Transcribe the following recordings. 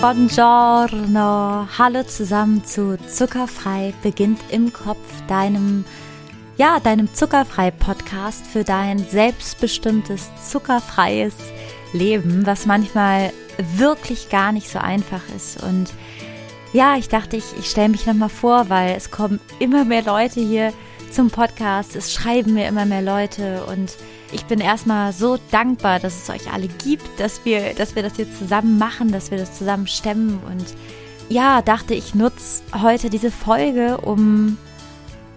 Buongiorno, hallo zusammen zu Zuckerfrei beginnt im Kopf, deinem ja, deinem Zuckerfrei Podcast für dein selbstbestimmtes zuckerfreies Leben, was manchmal wirklich gar nicht so einfach ist. Und ja, ich dachte, ich, ich stelle mich nochmal vor, weil es kommen immer mehr Leute hier zum Podcast, es schreiben mir immer mehr Leute und ich bin erstmal so dankbar, dass es euch alle gibt, dass wir, dass wir das jetzt zusammen machen, dass wir das zusammen stemmen. Und ja, dachte ich nutze heute diese Folge, um,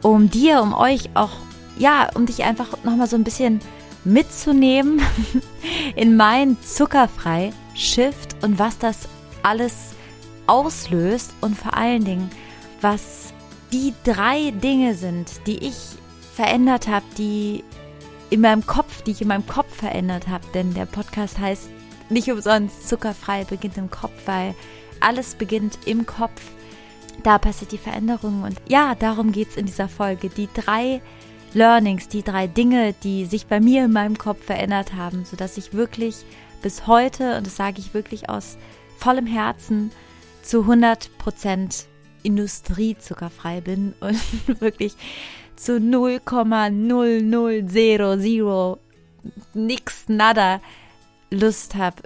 um dir, um euch auch, ja, um dich einfach nochmal so ein bisschen mitzunehmen in mein zuckerfrei Shift und was das alles auslöst und vor allen Dingen, was die drei Dinge sind, die ich verändert habe, die in meinem Kopf, die ich in meinem Kopf verändert habe. Denn der Podcast heißt nicht umsonst zuckerfrei beginnt im Kopf, weil alles beginnt im Kopf. Da passiert die Veränderung. Und ja, darum geht es in dieser Folge. Die drei Learnings, die drei Dinge, die sich bei mir in meinem Kopf verändert haben, sodass ich wirklich bis heute, und das sage ich wirklich aus vollem Herzen, zu 100 Prozent industriezuckerfrei bin und wirklich zu 0,0000 nix nada Lust habe,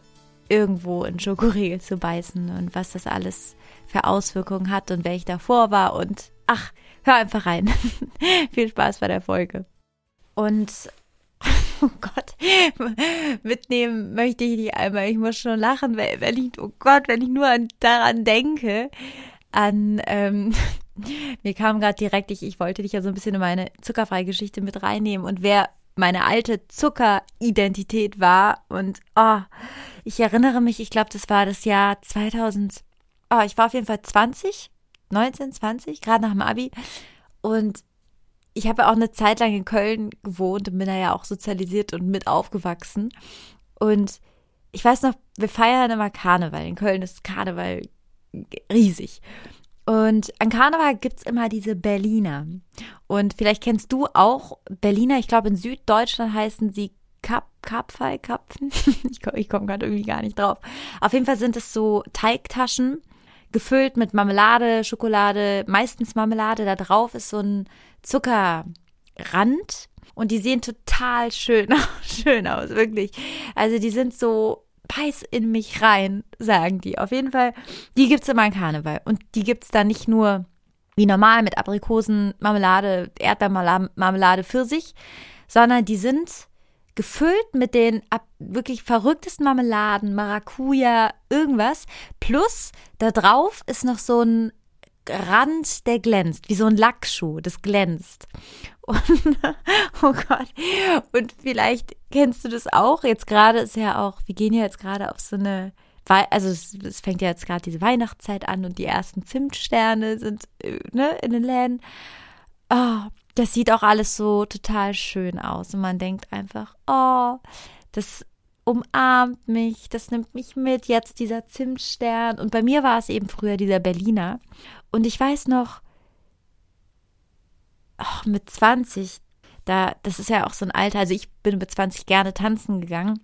irgendwo in Schokoriegel zu beißen und was das alles für Auswirkungen hat und wer ich davor war und ach, hör einfach rein. Viel Spaß bei der Folge. Und oh Gott, mitnehmen möchte ich nicht einmal. Ich muss schon lachen, wenn ich, oh Gott, wenn ich nur an, daran denke, an ähm, mir kam gerade direkt, ich, ich wollte dich ja so ein bisschen in meine zuckerfreie Geschichte mit reinnehmen und wer meine alte Zuckeridentität war. Und oh, ich erinnere mich, ich glaube, das war das Jahr 2000. Oh, ich war auf jeden Fall 20, 19, 20, gerade nach dem Abi. Und ich habe auch eine Zeit lang in Köln gewohnt und bin da ja auch sozialisiert und mit aufgewachsen. Und ich weiß noch, wir feiern immer Karneval. In Köln ist Karneval riesig. Und an Karneval gibt es immer diese Berliner. Und vielleicht kennst du auch Berliner. Ich glaube, in Süddeutschland heißen sie Kap, Kapfei, Kapfen. ich komme komm gerade irgendwie gar nicht drauf. Auf jeden Fall sind es so Teigtaschen, gefüllt mit Marmelade, Schokolade, meistens Marmelade. Da drauf ist so ein Zuckerrand. Und die sehen total schön, schön aus, wirklich. Also die sind so beiß in mich rein, sagen die. Auf jeden Fall, die gibt es immer an Karneval. Und die gibt es dann nicht nur wie normal mit Aprikosen, Marmelade, Erdbeermarmelade, Pfirsich, sondern die sind gefüllt mit den wirklich verrücktesten Marmeladen, Maracuja, irgendwas. Plus da drauf ist noch so ein Rand, der glänzt, wie so ein Lackschuh, das glänzt. Und, oh Gott. Und vielleicht kennst du das auch. Jetzt gerade ist ja auch, wir gehen ja jetzt gerade auf so eine, also es, es fängt ja jetzt gerade diese Weihnachtszeit an und die ersten Zimtsterne sind äh, ne, in den Läden. Oh, das sieht auch alles so total schön aus. Und man denkt einfach, oh, das umarmt mich, das nimmt mich mit, jetzt dieser Zimtstern. Und bei mir war es eben früher dieser Berliner. Und ich weiß noch, oh, mit 20, da, das ist ja auch so ein Alter, also ich bin mit 20 gerne tanzen gegangen,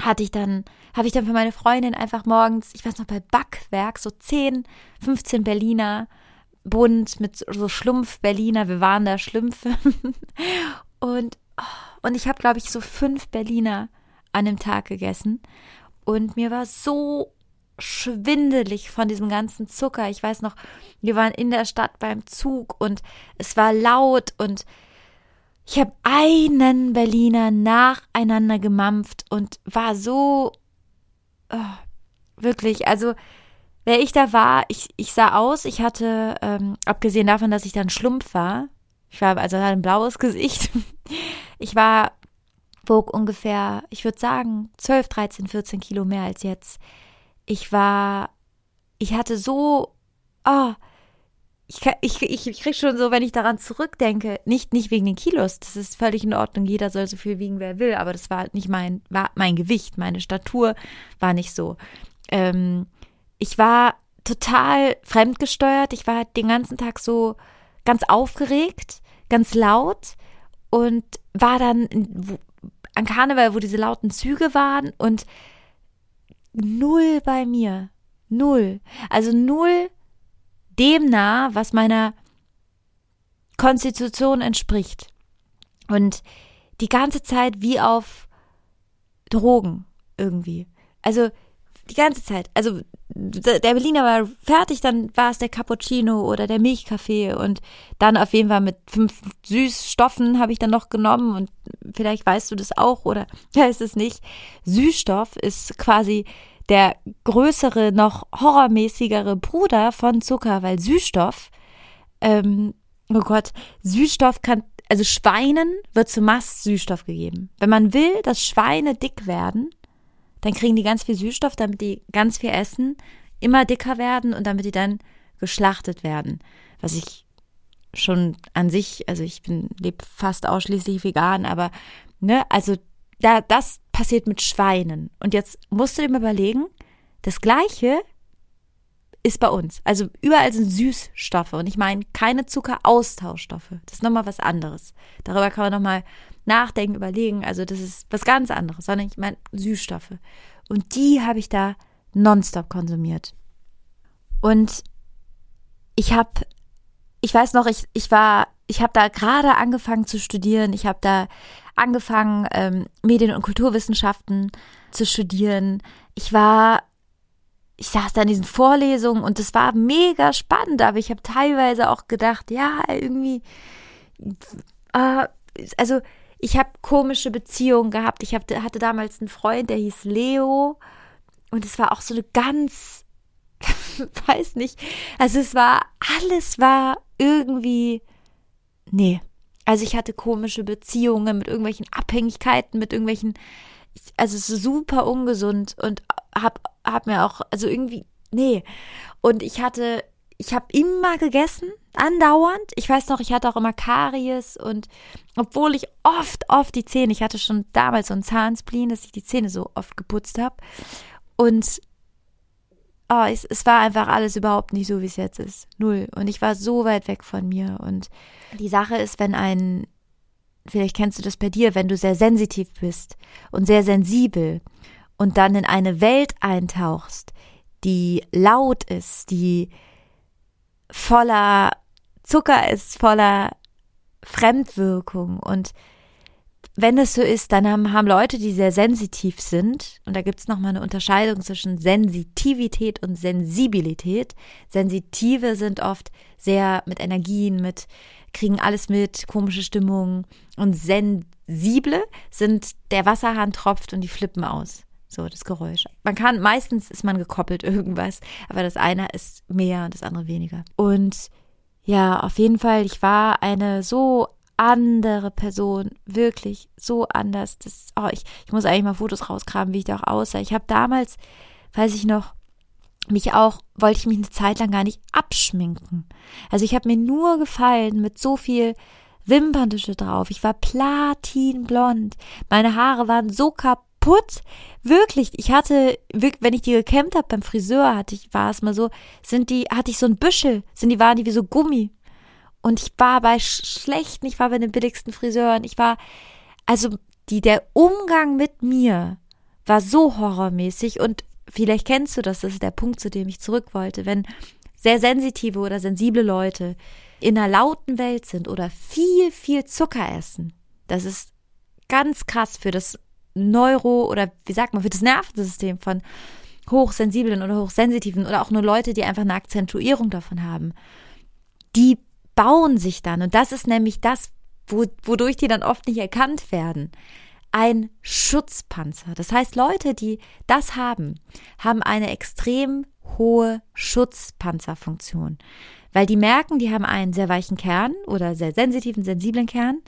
hatte ich dann, habe ich dann für meine Freundin einfach morgens, ich weiß noch, bei Backwerk, so 10, 15 Berliner, bunt mit so Schlumpf Berliner, wir waren da Schlümpfe. und, oh, und ich habe, glaube ich, so fünf Berliner an dem Tag gegessen. Und mir war so schwindelig von diesem ganzen Zucker. Ich weiß noch, wir waren in der Stadt beim Zug und es war laut und ich habe einen Berliner nacheinander gemampft und war so oh, wirklich, also wer ich da war, ich, ich sah aus, ich hatte, ähm, abgesehen davon, dass ich dann Schlumpf war, ich war, also hatte ein blaues Gesicht, ich war, wog ungefähr, ich würde sagen, 12, 13, 14 Kilo mehr als jetzt ich war, ich hatte so, oh, ich, ich, ich, ich krieg schon so, wenn ich daran zurückdenke, nicht, nicht wegen den Kilos, das ist völlig in Ordnung, jeder soll so viel wiegen, wer will, aber das war nicht mein, war mein Gewicht, meine Statur war nicht so. Ähm, ich war total fremdgesteuert, ich war den ganzen Tag so ganz aufgeregt, ganz laut und war dann an Karneval, wo diese lauten Züge waren und null bei mir. Null. Also null dem nah, was meiner Konstitution entspricht. Und die ganze Zeit wie auf Drogen irgendwie. Also die ganze Zeit. Also der Berliner war fertig, dann war es der Cappuccino oder der Milchkaffee und dann auf jeden Fall mit fünf Süßstoffen habe ich dann noch genommen und vielleicht weißt du das auch oder weißt es nicht. Süßstoff ist quasi der größere, noch horrormäßigere Bruder von Zucker, weil Süßstoff, ähm, oh Gott, Süßstoff kann, also Schweinen wird zu Mast Süßstoff gegeben. Wenn man will, dass Schweine dick werden, dann kriegen die ganz viel Süßstoff, damit die ganz viel essen, immer dicker werden und damit die dann geschlachtet werden. Was ich schon an sich, also ich bin, lebe fast ausschließlich vegan, aber ne, also da, das passiert mit Schweinen. Und jetzt musst du dir mal überlegen, das Gleiche ist bei uns. Also überall sind Süßstoffe und ich meine keine Zuckeraustauschstoffe. Das ist nochmal was anderes. Darüber kann man nochmal nachdenken, überlegen. Also das ist was ganz anderes, sondern ich meine Süßstoffe. Und die habe ich da nonstop konsumiert. Und ich habe, ich weiß noch, ich, ich war, ich habe da gerade angefangen zu studieren. Ich habe da angefangen, ähm, Medien- und Kulturwissenschaften zu studieren. Ich war, ich saß da in diesen Vorlesungen und es war mega spannend, aber ich habe teilweise auch gedacht, ja, irgendwie, äh, also ich habe komische Beziehungen gehabt. Ich hab, hatte damals einen Freund, der hieß Leo. Und es war auch so eine ganz, weiß nicht, also es war, alles war irgendwie, nee. Also ich hatte komische Beziehungen mit irgendwelchen Abhängigkeiten, mit irgendwelchen, also super ungesund und hab, hab mir auch, also irgendwie, nee. Und ich hatte ich habe immer gegessen, andauernd. Ich weiß noch, ich hatte auch immer Karies und obwohl ich oft, oft die Zähne, ich hatte schon damals so ein Zahnspleen, dass ich die Zähne so oft geputzt habe. Und oh, es, es war einfach alles überhaupt nicht so, wie es jetzt ist. Null. Und ich war so weit weg von mir. Und die Sache ist, wenn ein, vielleicht kennst du das bei dir, wenn du sehr sensitiv bist und sehr sensibel und dann in eine Welt eintauchst, die laut ist, die voller Zucker ist, voller Fremdwirkung. Und wenn es so ist, dann haben, haben Leute, die sehr sensitiv sind, und da gibt es nochmal eine Unterscheidung zwischen Sensitivität und Sensibilität. Sensitive sind oft sehr mit Energien, mit kriegen alles mit, komische Stimmungen. Und sensible sind, der Wasserhahn tropft und die flippen aus. So, das Geräusch. Man kann, meistens ist man gekoppelt irgendwas, aber das eine ist mehr und das andere weniger. Und ja, auf jeden Fall, ich war eine so andere Person, wirklich so anders. Das, oh, ich, ich muss eigentlich mal Fotos rausgraben, wie ich da auch aussah. Ich habe damals, weiß ich noch, mich auch, wollte ich mich eine Zeit lang gar nicht abschminken. Also ich habe mir nur gefallen mit so viel Wimperntische drauf. Ich war platinblond. Meine Haare waren so kaputt kaputt. Wirklich, ich hatte, wenn ich die gekämmt habe beim Friseur, hatte ich, war es mal so, sind die, hatte ich so ein Büschel, sind die, waren die wie so Gummi. Und ich war bei schlechten, ich war bei den billigsten Friseuren, ich war, also die, der Umgang mit mir war so horrormäßig und vielleicht kennst du das, das ist der Punkt, zu dem ich zurück wollte, wenn sehr sensitive oder sensible Leute in einer lauten Welt sind oder viel, viel Zucker essen. Das ist ganz krass für das Neuro- oder wie sagt man, für das Nervensystem von hochsensiblen oder hochsensitiven oder auch nur Leute, die einfach eine Akzentuierung davon haben, die bauen sich dann. Und das ist nämlich das, wo, wodurch die dann oft nicht erkannt werden. Ein Schutzpanzer. Das heißt, Leute, die das haben, haben eine extrem hohe Schutzpanzerfunktion. Weil die merken, die haben einen sehr weichen Kern oder sehr sensitiven, sensiblen Kern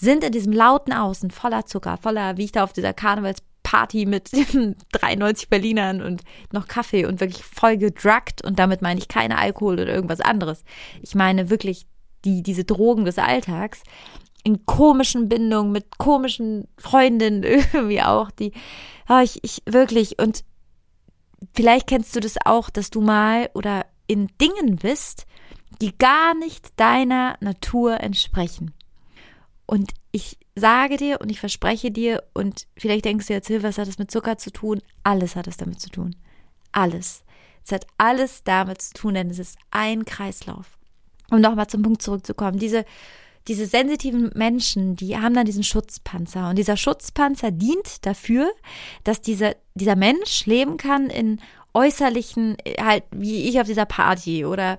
sind in diesem lauten Außen voller Zucker, voller, wie ich da auf dieser Karnevalsparty mit 93 Berlinern und noch Kaffee und wirklich voll gedruckt und damit meine ich keine Alkohol oder irgendwas anderes. Ich meine wirklich die, diese Drogen des Alltags in komischen Bindungen mit komischen Freundinnen irgendwie auch, die, oh, ich, ich wirklich und vielleicht kennst du das auch, dass du mal oder in Dingen bist, die gar nicht deiner Natur entsprechen. Und ich sage dir und ich verspreche dir, und vielleicht denkst du jetzt, was hat das mit Zucker zu tun? Alles hat es damit zu tun. Alles. Es hat alles damit zu tun, denn es ist ein Kreislauf. Um nochmal zum Punkt zurückzukommen, diese, diese sensitiven Menschen, die haben dann diesen Schutzpanzer. Und dieser Schutzpanzer dient dafür, dass dieser, dieser Mensch leben kann in äußerlichen, halt wie ich auf dieser Party oder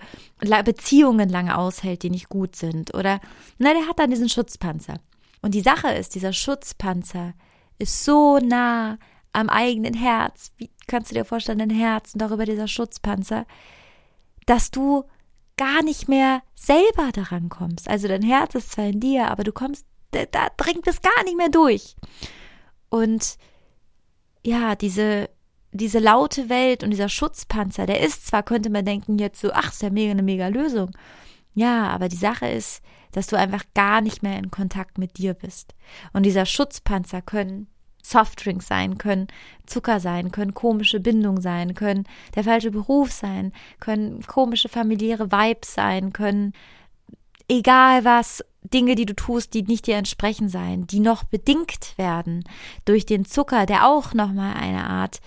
Beziehungen lange aushält, die nicht gut sind. Oder, na, der hat dann diesen Schutzpanzer. Und die Sache ist, dieser Schutzpanzer ist so nah am eigenen Herz. Wie kannst du dir vorstellen, dein Herz und darüber dieser Schutzpanzer, dass du gar nicht mehr selber daran kommst. Also dein Herz ist zwar in dir, aber du kommst, da, da dringt es gar nicht mehr durch. Und ja, diese, diese laute Welt und dieser Schutzpanzer, der ist zwar, könnte man denken, jetzt so, ach, ist ja mega eine mega Lösung. Ja, aber die Sache ist, dass du einfach gar nicht mehr in Kontakt mit dir bist. Und dieser Schutzpanzer können Softdrinks sein, können Zucker sein, können komische Bindungen sein, können der falsche Beruf sein, können komische familiäre Vibes sein, können egal was, Dinge, die du tust, die nicht dir entsprechen sein, die noch bedingt werden durch den Zucker, der auch nochmal eine Art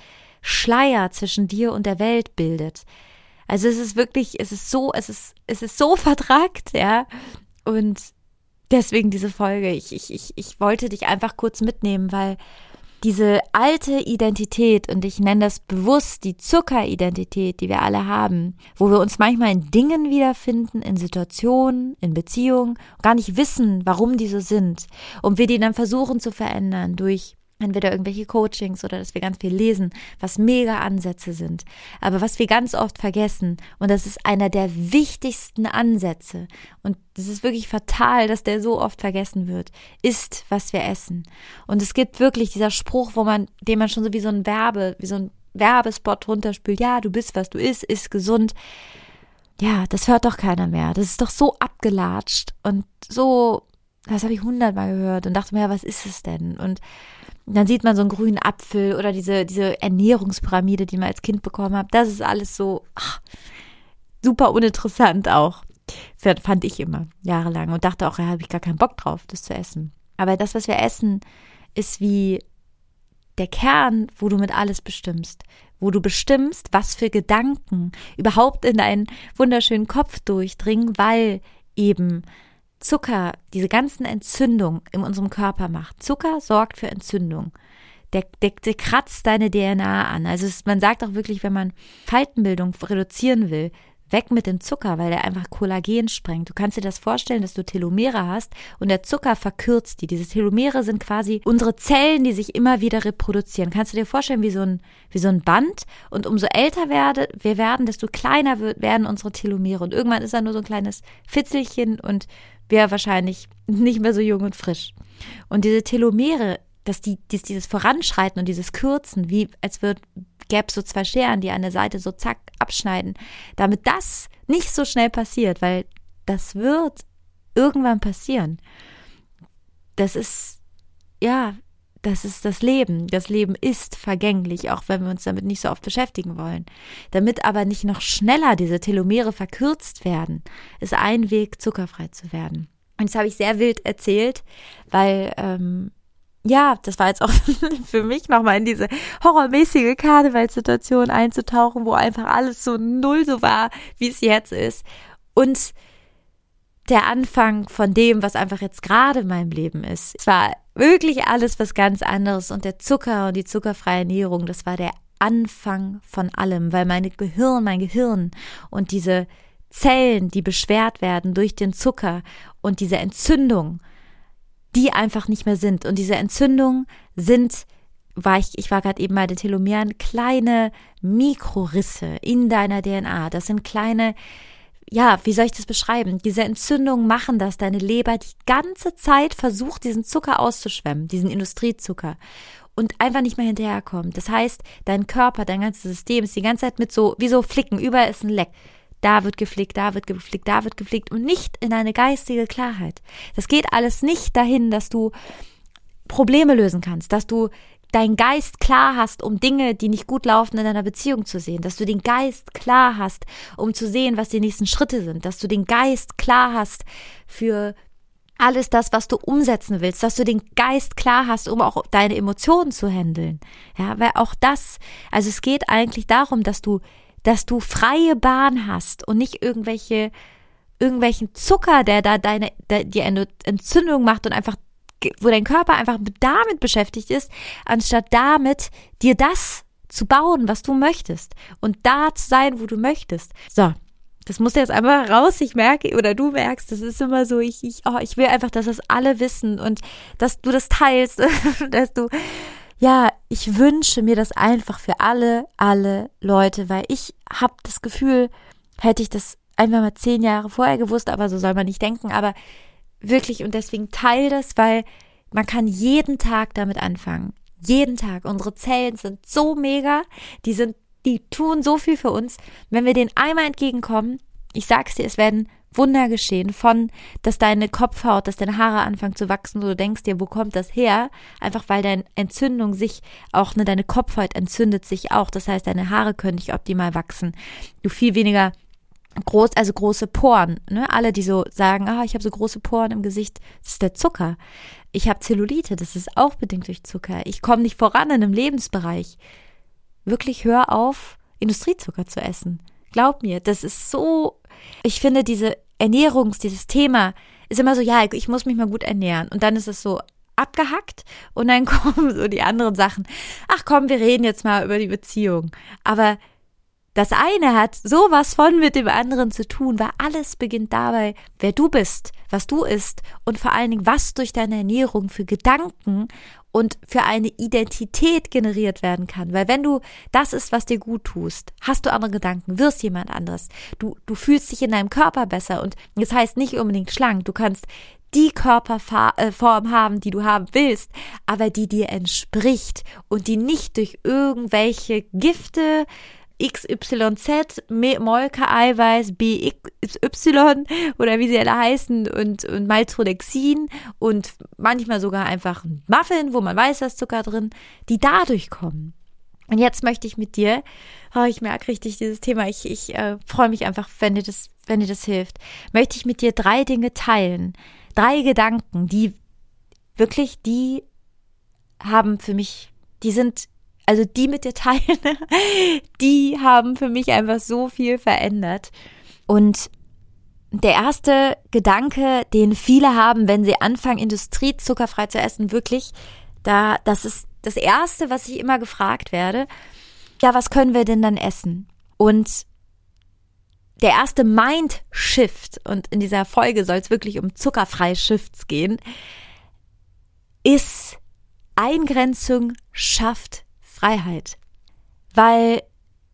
Schleier zwischen dir und der Welt bildet. Also es ist wirklich, es ist so, es ist, es ist so vertragt, ja. Und deswegen diese Folge. Ich, ich, ich, ich wollte dich einfach kurz mitnehmen, weil diese alte Identität, und ich nenne das bewusst die Zuckeridentität, die wir alle haben, wo wir uns manchmal in Dingen wiederfinden, in Situationen, in Beziehungen, gar nicht wissen, warum die so sind, und wir die dann versuchen zu verändern durch entweder irgendwelche Coachings oder dass wir ganz viel lesen, was mega Ansätze sind. Aber was wir ganz oft vergessen, und das ist einer der wichtigsten Ansätze, und das ist wirklich fatal, dass der so oft vergessen wird, ist, was wir essen. Und es gibt wirklich dieser Spruch, wo man, den man schon so wie so ein Werbe, wie so ein Werbespot runterspült, ja, du bist, was du isst, ist gesund. Ja, das hört doch keiner mehr. Das ist doch so abgelatscht und so, das habe ich hundertmal gehört und dachte mir, ja, was ist es denn? Und dann sieht man so einen grünen Apfel oder diese, diese Ernährungspyramide, die man als Kind bekommen hat. Das ist alles so ach, super uninteressant auch. Fand ich immer jahrelang und dachte auch, ja, habe ich gar keinen Bock drauf, das zu essen. Aber das, was wir essen, ist wie der Kern, wo du mit alles bestimmst, wo du bestimmst, was für Gedanken überhaupt in deinen wunderschönen Kopf durchdringen, weil eben Zucker diese ganzen Entzündungen in unserem Körper macht. Zucker sorgt für Entzündung. Der, der, der kratzt deine DNA an. Also es, man sagt auch wirklich, wenn man Faltenbildung reduzieren will, weg mit dem Zucker, weil der einfach Kollagen sprengt. Du kannst dir das vorstellen, dass du Telomere hast und der Zucker verkürzt die. Diese Telomere sind quasi unsere Zellen, die sich immer wieder reproduzieren. Kannst du dir vorstellen, wie so ein, wie so ein Band? Und umso älter werde, wir werden, desto kleiner wird, werden unsere Telomere. Und irgendwann ist da nur so ein kleines Fitzelchen und wäre wahrscheinlich nicht mehr so jung und frisch. Und diese Telomere, dass die, dieses Voranschreiten und dieses Kürzen, wie als wird, gäbe so zwei Scheren, die an der Seite so zack abschneiden, damit das nicht so schnell passiert, weil das wird irgendwann passieren. Das ist, ja, das ist das Leben. Das Leben ist vergänglich, auch wenn wir uns damit nicht so oft beschäftigen wollen. Damit aber nicht noch schneller diese Telomere verkürzt werden, ist ein Weg, zuckerfrei zu werden. Und das habe ich sehr wild erzählt, weil ähm, ja, das war jetzt auch für mich nochmal in diese horrormäßige Karnevalssituation einzutauchen, wo einfach alles so null so war, wie es jetzt ist. Und der Anfang von dem, was einfach jetzt gerade in meinem Leben ist. Es war wirklich alles was ganz anderes und der Zucker und die zuckerfreie Ernährung, das war der Anfang von allem, weil meine Gehirn, mein Gehirn und diese Zellen, die beschwert werden durch den Zucker und diese Entzündung, die einfach nicht mehr sind. Und diese Entzündungen sind, war ich, ich war gerade eben bei den Telomeren, kleine Mikrorisse in deiner DNA. Das sind kleine ja, wie soll ich das beschreiben? Diese Entzündungen machen das, deine Leber die ganze Zeit versucht, diesen Zucker auszuschwemmen, diesen Industriezucker und einfach nicht mehr hinterherkommt. Das heißt, dein Körper, dein ganzes System ist die ganze Zeit mit so, wie so Flicken, überall ist ein Leck. Da wird geflickt, da wird geflickt, da wird geflickt und nicht in eine geistige Klarheit. Das geht alles nicht dahin, dass du Probleme lösen kannst, dass du deinen Geist klar hast, um Dinge, die nicht gut laufen, in deiner Beziehung zu sehen, dass du den Geist klar hast, um zu sehen, was die nächsten Schritte sind, dass du den Geist klar hast für alles das, was du umsetzen willst, dass du den Geist klar hast, um auch deine Emotionen zu handeln. Ja, weil auch das, also es geht eigentlich darum, dass du, dass du freie Bahn hast und nicht irgendwelche, irgendwelchen Zucker, der da deine, der, die Entzündung macht und einfach wo dein Körper einfach damit beschäftigt ist, anstatt damit dir das zu bauen, was du möchtest und da zu sein, wo du möchtest. So. Das muss jetzt einfach raus. Ich merke, oder du merkst, das ist immer so, ich, ich, oh, ich will einfach, dass das alle wissen und dass du das teilst, dass du, ja, ich wünsche mir das einfach für alle, alle Leute, weil ich habe das Gefühl, hätte ich das einfach mal zehn Jahre vorher gewusst, aber so soll man nicht denken, aber Wirklich und deswegen teil das, weil man kann jeden Tag damit anfangen. Jeden Tag. Unsere Zellen sind so mega, die sind, die tun so viel für uns. Wenn wir denen einmal entgegenkommen, ich sag's dir, es werden Wunder geschehen von, dass deine Kopfhaut, dass deine Haare anfangen zu wachsen, du denkst dir, wo kommt das her? Einfach weil deine Entzündung sich auch, ne, deine Kopfhaut entzündet sich auch. Das heißt, deine Haare können nicht optimal wachsen. Du viel weniger groß, also große Poren. Ne? Alle, die so sagen, ah, ich habe so große Poren im Gesicht, das ist der Zucker. Ich habe Zellulite, das ist auch bedingt durch Zucker. Ich komme nicht voran in einem Lebensbereich. Wirklich hör auf, Industriezucker zu essen. Glaub mir, das ist so. Ich finde diese Ernährungs, dieses Thema ist immer so, ja, ich muss mich mal gut ernähren. Und dann ist es so abgehackt und dann kommen so die anderen Sachen. Ach komm, wir reden jetzt mal über die Beziehung. Aber das eine hat sowas von mit dem anderen zu tun, weil alles beginnt dabei, wer du bist, was du isst und vor allen Dingen, was durch deine Ernährung für Gedanken und für eine Identität generiert werden kann. Weil wenn du das ist, was dir gut tust, hast du andere Gedanken, wirst jemand anderes. Du, du fühlst dich in deinem Körper besser und das heißt nicht unbedingt schlank. Du kannst die Körperform haben, die du haben willst, aber die dir entspricht und die nicht durch irgendwelche Gifte, XYZ, Molke-Eiweiß, BXY oder wie sie alle heißen und, und Maltodexin und manchmal sogar einfach ein Muffin, wo man weiß, da ist Zucker drin, die dadurch kommen. Und jetzt möchte ich mit dir, oh, ich merke richtig dieses Thema, ich, ich äh, freue mich einfach, wenn dir, das, wenn dir das hilft, möchte ich mit dir drei Dinge teilen. Drei Gedanken, die wirklich, die haben für mich, die sind also die mit dir teilen, die haben für mich einfach so viel verändert. Und der erste Gedanke, den viele haben, wenn sie anfangen, Industrie zuckerfrei zu essen, wirklich, da, das ist das erste, was ich immer gefragt werde. Ja, was können wir denn dann essen? Und der erste Mind-Shift, und in dieser Folge soll es wirklich um zuckerfreie Shifts gehen, ist Eingrenzung schafft Freiheit. Weil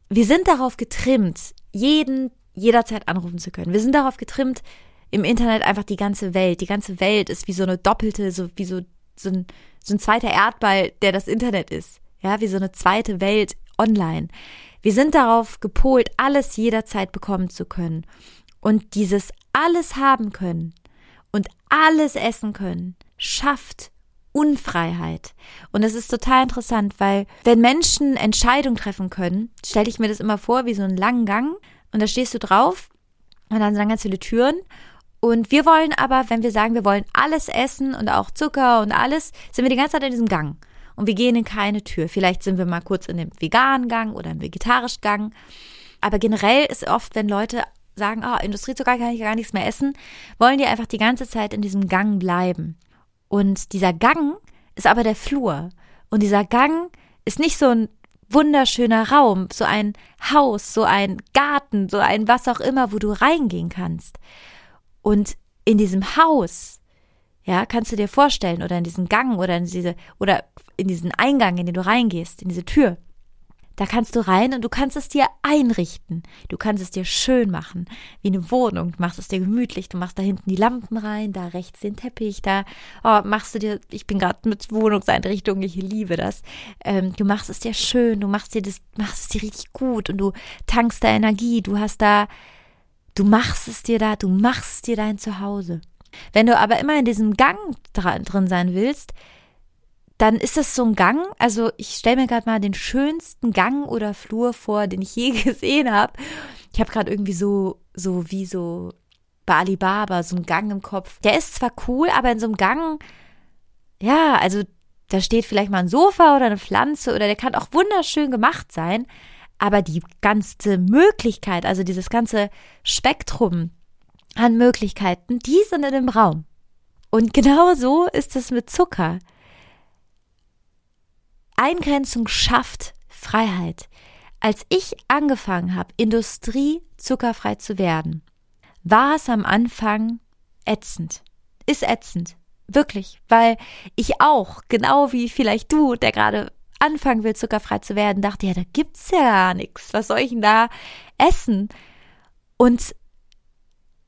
wir sind darauf getrimmt, jeden jederzeit anrufen zu können. Wir sind darauf getrimmt, im Internet einfach die ganze Welt. Die ganze Welt ist wie so eine doppelte, so wie so, so, ein, so ein zweiter Erdball, der das Internet ist. Ja, wie so eine zweite Welt online. Wir sind darauf gepolt, alles jederzeit bekommen zu können. Und dieses alles haben können und alles essen können, schafft Unfreiheit. Und es ist total interessant, weil wenn Menschen Entscheidungen treffen können, stelle ich mir das immer vor wie so einen langen Gang und da stehst du drauf und dann sind ganz viele Türen und wir wollen aber, wenn wir sagen, wir wollen alles essen und auch Zucker und alles, sind wir die ganze Zeit in diesem Gang. Und wir gehen in keine Tür. Vielleicht sind wir mal kurz in dem veganen Gang oder im vegetarischen Gang. Aber generell ist oft, wenn Leute sagen, oh, Industriezucker kann ich gar nichts mehr essen, wollen die einfach die ganze Zeit in diesem Gang bleiben. Und dieser Gang ist aber der Flur. Und dieser Gang ist nicht so ein wunderschöner Raum, so ein Haus, so ein Garten, so ein was auch immer, wo du reingehen kannst. Und in diesem Haus, ja, kannst du dir vorstellen, oder in diesem Gang oder in diese, oder in diesen Eingang, in den du reingehst, in diese Tür, da kannst du rein und du kannst es dir einrichten. Du kannst es dir schön machen, wie eine Wohnung. Du machst es dir gemütlich. Du machst da hinten die Lampen rein, da rechts den Teppich, da oh, machst du dir, ich bin gerade mit Wohnungseinrichtung, ich liebe das. Ähm, du machst es dir schön, du machst dir das, machst es dir richtig gut und du tankst da Energie. Du hast da, du machst es dir da, du machst dir dein Zuhause. Wenn du aber immer in diesem Gang drin sein willst, dann ist das so ein Gang. Also ich stelle mir gerade mal den schönsten Gang oder Flur vor, den ich je gesehen habe. Ich habe gerade irgendwie so, so wie so bei Alibaba, so einen Gang im Kopf. Der ist zwar cool, aber in so einem Gang, ja, also da steht vielleicht mal ein Sofa oder eine Pflanze oder der kann auch wunderschön gemacht sein. Aber die ganze Möglichkeit, also dieses ganze Spektrum an Möglichkeiten, die sind in dem Raum. Und genau so ist es mit Zucker. Eingrenzung schafft Freiheit. Als ich angefangen habe, Industrie zuckerfrei zu werden, war es am Anfang ätzend. Ist ätzend. Wirklich. Weil ich auch, genau wie vielleicht du, der gerade anfangen will, zuckerfrei zu werden, dachte, ja, da gibt's ja gar nichts. Was soll ich denn da essen? Und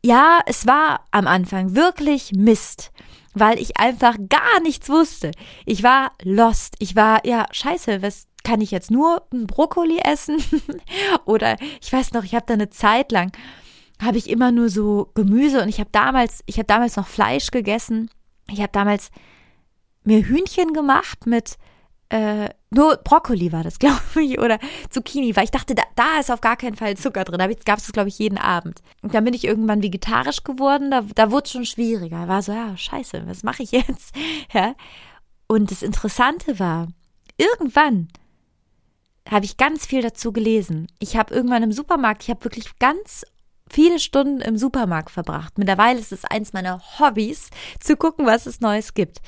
ja, es war am Anfang wirklich Mist weil ich einfach gar nichts wusste. Ich war lost. Ich war, ja, scheiße, was kann ich jetzt nur Brokkoli essen? Oder ich weiß noch, ich habe da eine Zeit lang, habe ich immer nur so Gemüse und ich habe damals, ich habe damals noch Fleisch gegessen. Ich habe damals mir Hühnchen gemacht mit äh, nur Brokkoli war das, glaube ich, oder Zucchini, weil ich dachte, da, da ist auf gar keinen Fall Zucker drin. Da gab es das, glaube ich, jeden Abend. Und dann bin ich irgendwann vegetarisch geworden, da, da wurde es schon schwieriger. War so, ja, scheiße, was mache ich jetzt? Ja. Und das Interessante war, irgendwann habe ich ganz viel dazu gelesen. Ich habe irgendwann im Supermarkt, ich habe wirklich ganz viele Stunden im Supermarkt verbracht. Mittlerweile ist es eins meiner Hobbys, zu gucken, was es Neues gibt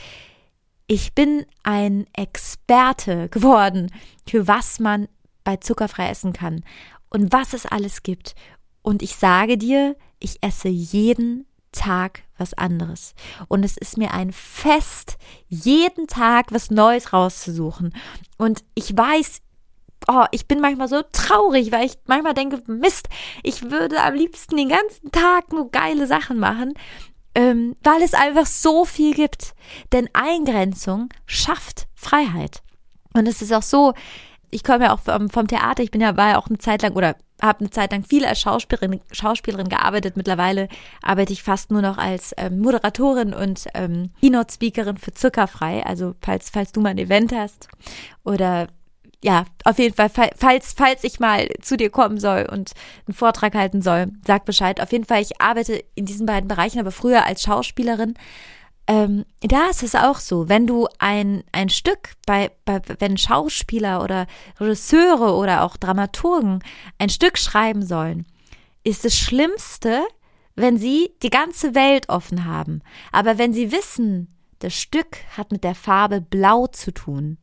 ich bin ein Experte geworden für was man bei zuckerfrei essen kann und was es alles gibt. Und ich sage dir, ich esse jeden Tag was anderes. Und es ist mir ein Fest, jeden Tag was Neues rauszusuchen. Und ich weiß, oh, ich bin manchmal so traurig, weil ich manchmal denke, Mist, ich würde am liebsten den ganzen Tag nur geile Sachen machen ähm, weil es einfach so viel gibt. Denn Eingrenzung schafft Freiheit. Und es ist auch so, ich komme ja auch vom, vom Theater, ich bin ja, war ja auch eine Zeit lang oder habe eine Zeit lang viel als Schauspielerin, Schauspielerin gearbeitet. Mittlerweile arbeite ich fast nur noch als ähm, Moderatorin und ähm, Keynote-Speakerin für Zuckerfrei. Also falls, falls du mal ein Event hast oder ja, auf jeden Fall, falls, falls ich mal zu dir kommen soll und einen Vortrag halten soll, sag Bescheid. Auf jeden Fall, ich arbeite in diesen beiden Bereichen, aber früher als Schauspielerin. Ähm, da ist es auch so, wenn du ein, ein Stück bei, bei, wenn Schauspieler oder Regisseure oder auch Dramaturgen ein Stück schreiben sollen, ist das Schlimmste, wenn sie die ganze Welt offen haben. Aber wenn sie wissen, das Stück hat mit der Farbe Blau zu tun,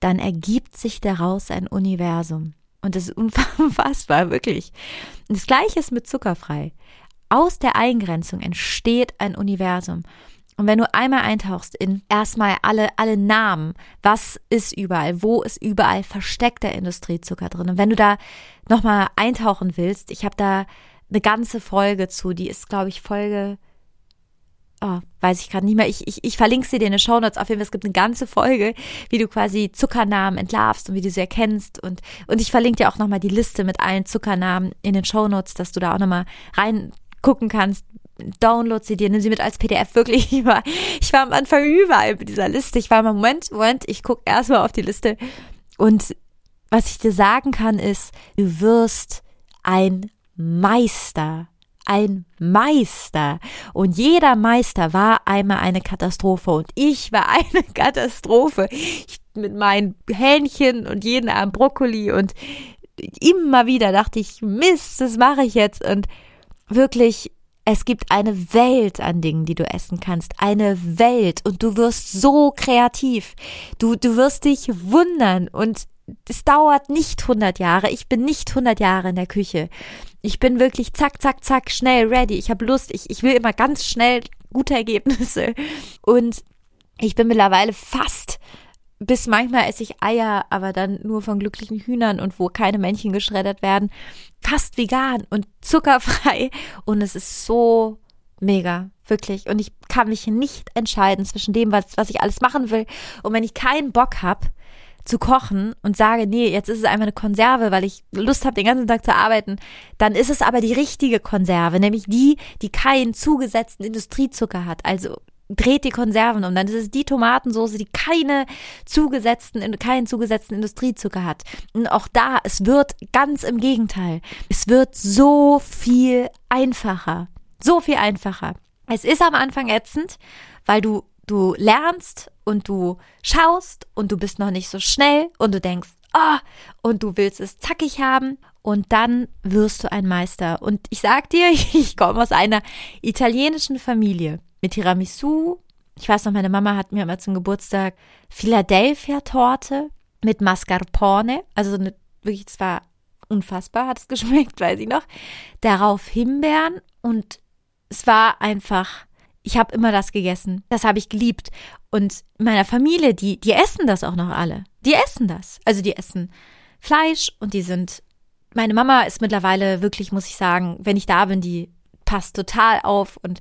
dann ergibt sich daraus ein Universum. Und das ist unfassbar, wirklich. Und das gleiche ist mit zuckerfrei. Aus der Eingrenzung entsteht ein Universum. Und wenn du einmal eintauchst in erstmal alle, alle Namen, was ist überall, wo ist überall versteckter Industriezucker drin. Und wenn du da nochmal eintauchen willst, ich habe da eine ganze Folge zu, die ist, glaube ich, Folge oh, weiß ich gerade nicht mehr. Ich, ich, ich verlinke sie dir in den Shownotes. Auf jeden Fall, es gibt eine ganze Folge, wie du quasi Zuckernamen entlarvst und wie du sie erkennst. Und, und ich verlinke dir auch nochmal die Liste mit allen Zuckernamen in den Shownotes, dass du da auch nochmal reingucken kannst. Download sie dir, nimm sie mit als PDF. Wirklich, ich war, ich war am Anfang überall mit dieser Liste. Ich war im Moment, Moment, ich gucke erstmal auf die Liste. Und was ich dir sagen kann, ist, du wirst ein Meister ein Meister. Und jeder Meister war einmal eine Katastrophe. Und ich war eine Katastrophe. Ich, mit meinen Hähnchen und jeden Abend Brokkoli und immer wieder dachte ich, Mist, das mache ich jetzt. Und wirklich, es gibt eine Welt an Dingen, die du essen kannst. Eine Welt. Und du wirst so kreativ. Du, du wirst dich wundern. Und es dauert nicht 100 Jahre. Ich bin nicht 100 Jahre in der Küche. Ich bin wirklich zack, zack, zack, schnell ready. Ich habe Lust. Ich, ich will immer ganz schnell gute Ergebnisse. Und ich bin mittlerweile fast, bis manchmal esse ich Eier, aber dann nur von glücklichen Hühnern und wo keine Männchen geschreddert werden. Fast vegan und zuckerfrei. Und es ist so mega, wirklich. Und ich kann mich nicht entscheiden zwischen dem, was, was ich alles machen will. Und wenn ich keinen Bock habe, zu kochen und sage, nee, jetzt ist es einfach eine Konserve, weil ich Lust habe, den ganzen Tag zu arbeiten, dann ist es aber die richtige Konserve, nämlich die, die keinen zugesetzten Industriezucker hat. Also dreht die Konserven um. Dann ist es die Tomatensoße, die keine zugesetzten, keinen zugesetzten Industriezucker hat. Und auch da, es wird ganz im Gegenteil. Es wird so viel einfacher. So viel einfacher. Es ist am Anfang ätzend, weil du, du lernst und du schaust und du bist noch nicht so schnell und du denkst, oh, und du willst es zackig haben und dann wirst du ein Meister. Und ich sag dir, ich komme aus einer italienischen Familie mit Tiramisu. Ich weiß noch, meine Mama hat mir immer zum Geburtstag Philadelphia-Torte mit Mascarpone, also eine, wirklich, zwar unfassbar hat es geschmeckt, weiß ich noch. Darauf Himbeeren und es war einfach, ich habe immer das gegessen. Das habe ich geliebt. Und meiner Familie, die, die essen das auch noch alle. Die essen das. Also die essen Fleisch und die sind meine Mama ist mittlerweile wirklich, muss ich sagen, wenn ich da bin, die passt total auf und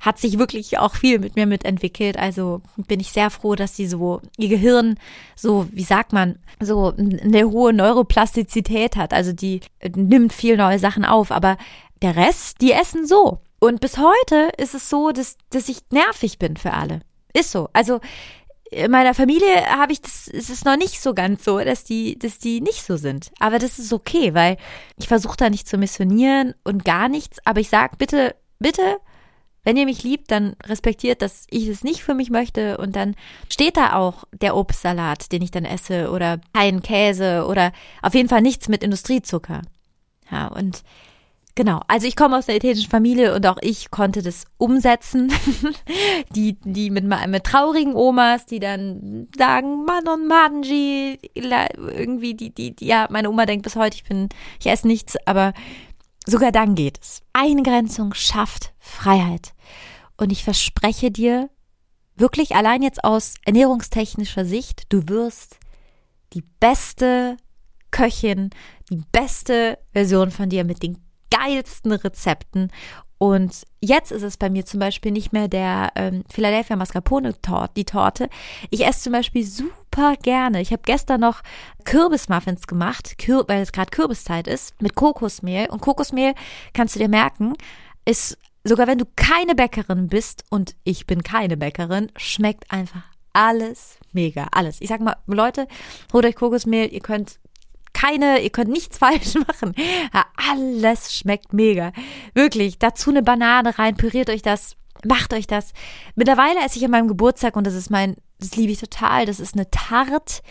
hat sich wirklich auch viel mit mir mitentwickelt. Also bin ich sehr froh, dass sie so ihr Gehirn so, wie sagt man, so eine hohe Neuroplastizität hat. Also die nimmt viel neue Sachen auf, aber der Rest, die essen so. Und bis heute ist es so, dass, dass ich nervig bin für alle. Ist so. Also in meiner Familie habe ich das, ist es noch nicht so ganz so, dass die, dass die nicht so sind. Aber das ist okay, weil ich versuche da nicht zu missionieren und gar nichts. Aber ich sage bitte, bitte, wenn ihr mich liebt, dann respektiert, dass ich es nicht für mich möchte und dann steht da auch der Obstsalat, den ich dann esse oder kein Käse oder auf jeden Fall nichts mit Industriezucker. Ja, und Genau, also ich komme aus der italienischen Familie und auch ich konnte das umsetzen. die, die mit, mit traurigen Omas, die dann sagen, Mann und Manji, irgendwie, die, die, die, ja, meine Oma denkt bis heute, ich bin, ich esse nichts, aber sogar dann geht es. Eingrenzung schafft Freiheit. Und ich verspreche dir, wirklich allein jetzt aus ernährungstechnischer Sicht, du wirst die beste Köchin, die beste Version von dir mit den geilsten Rezepten. Und jetzt ist es bei mir zum Beispiel nicht mehr der ähm, Philadelphia Mascarpone Torte, die Torte. Ich esse zum Beispiel super gerne. Ich habe gestern noch Kürbismuffins gemacht, Kür weil es gerade Kürbiszeit ist, mit Kokosmehl. Und Kokosmehl kannst du dir merken, ist sogar wenn du keine Bäckerin bist und ich bin keine Bäckerin, schmeckt einfach alles mega, alles. Ich sag mal, Leute, holt euch Kokosmehl, ihr könnt keine, ihr könnt nichts falsch machen. Ja, alles schmeckt mega. Wirklich. Dazu eine Banane rein, püriert euch das, macht euch das. Mittlerweile esse ich an meinem Geburtstag und das ist mein, das liebe ich total. Das ist eine Tarte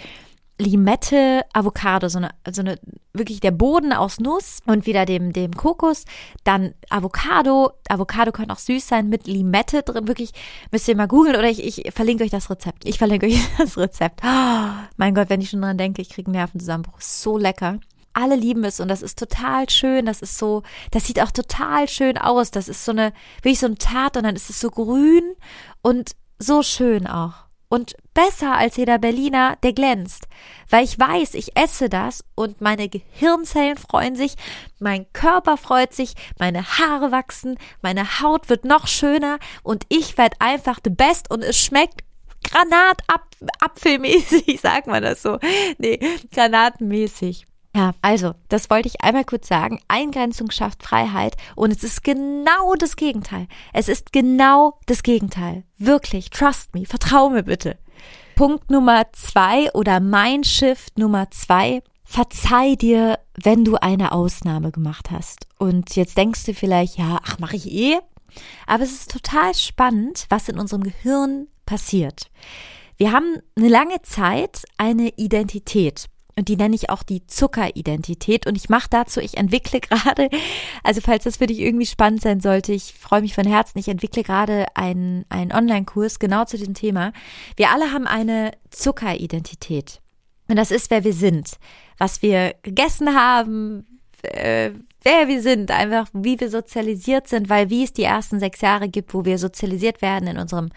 Limette, Avocado, so eine, so eine, wirklich der Boden aus Nuss und wieder dem, dem Kokos, dann Avocado, Avocado kann auch süß sein mit Limette drin, wirklich, müsst ihr mal googeln oder ich, ich verlinke euch das Rezept. Ich verlinke euch das Rezept. Oh, mein Gott, wenn ich schon dran denke, ich kriege einen Nervenzusammenbruch. So lecker. Alle lieben es und das ist total schön. Das ist so, das sieht auch total schön aus. Das ist so eine, wirklich so ein Tat und dann ist es so grün und so schön auch und besser als jeder Berliner, der glänzt. Weil ich weiß, ich esse das und meine Gehirnzellen freuen sich, mein Körper freut sich, meine Haare wachsen, meine Haut wird noch schöner und ich werde einfach the best und es schmeckt Granatapfelmäßig, sagt man das so. Nee, granatenmäßig. Ja, also, das wollte ich einmal kurz sagen. Eingrenzung schafft Freiheit und es ist genau das Gegenteil. Es ist genau das Gegenteil. Wirklich, trust me, vertrau mir bitte. Punkt Nummer zwei oder mein Shift Nummer zwei. Verzeih dir, wenn du eine Ausnahme gemacht hast. Und jetzt denkst du vielleicht, ja, ach, mache ich eh. Aber es ist total spannend, was in unserem Gehirn passiert. Wir haben eine lange Zeit eine Identität und die nenne ich auch die Zuckeridentität. Und ich mache dazu, ich entwickle gerade, also falls das für dich irgendwie spannend sein sollte, ich freue mich von Herzen, ich entwickle gerade einen, einen Online-Kurs genau zu diesem Thema. Wir alle haben eine Zuckeridentität. Und das ist, wer wir sind, was wir gegessen haben, äh, wer wir sind, einfach wie wir sozialisiert sind, weil wie es die ersten sechs Jahre gibt, wo wir sozialisiert werden in unserem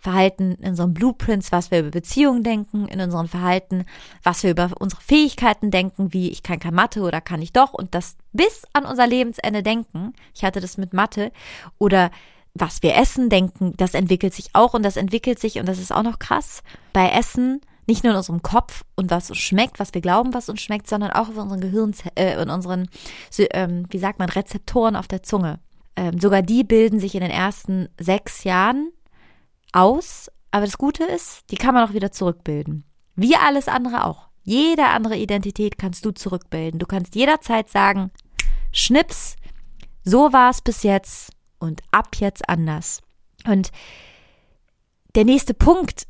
Verhalten, in unseren Blueprints, was wir über Beziehungen denken, in unseren Verhalten, was wir über unsere Fähigkeiten denken, wie ich kann kein Mathe oder kann ich doch und das bis an unser Lebensende denken. Ich hatte das mit Mathe oder was wir essen denken, das entwickelt sich auch und das entwickelt sich und das ist auch noch krass bei Essen nicht nur in unserem Kopf und was uns schmeckt, was wir glauben, was uns schmeckt, sondern auch in unseren Gehirn, äh, in unseren, ähm, wie sagt man, Rezeptoren auf der Zunge. Ähm, sogar die bilden sich in den ersten sechs Jahren aus, aber das Gute ist, die kann man auch wieder zurückbilden. Wie alles andere auch. Jede andere Identität kannst du zurückbilden. Du kannst jederzeit sagen, Schnips, so war es bis jetzt und ab jetzt anders. Und der nächste Punkt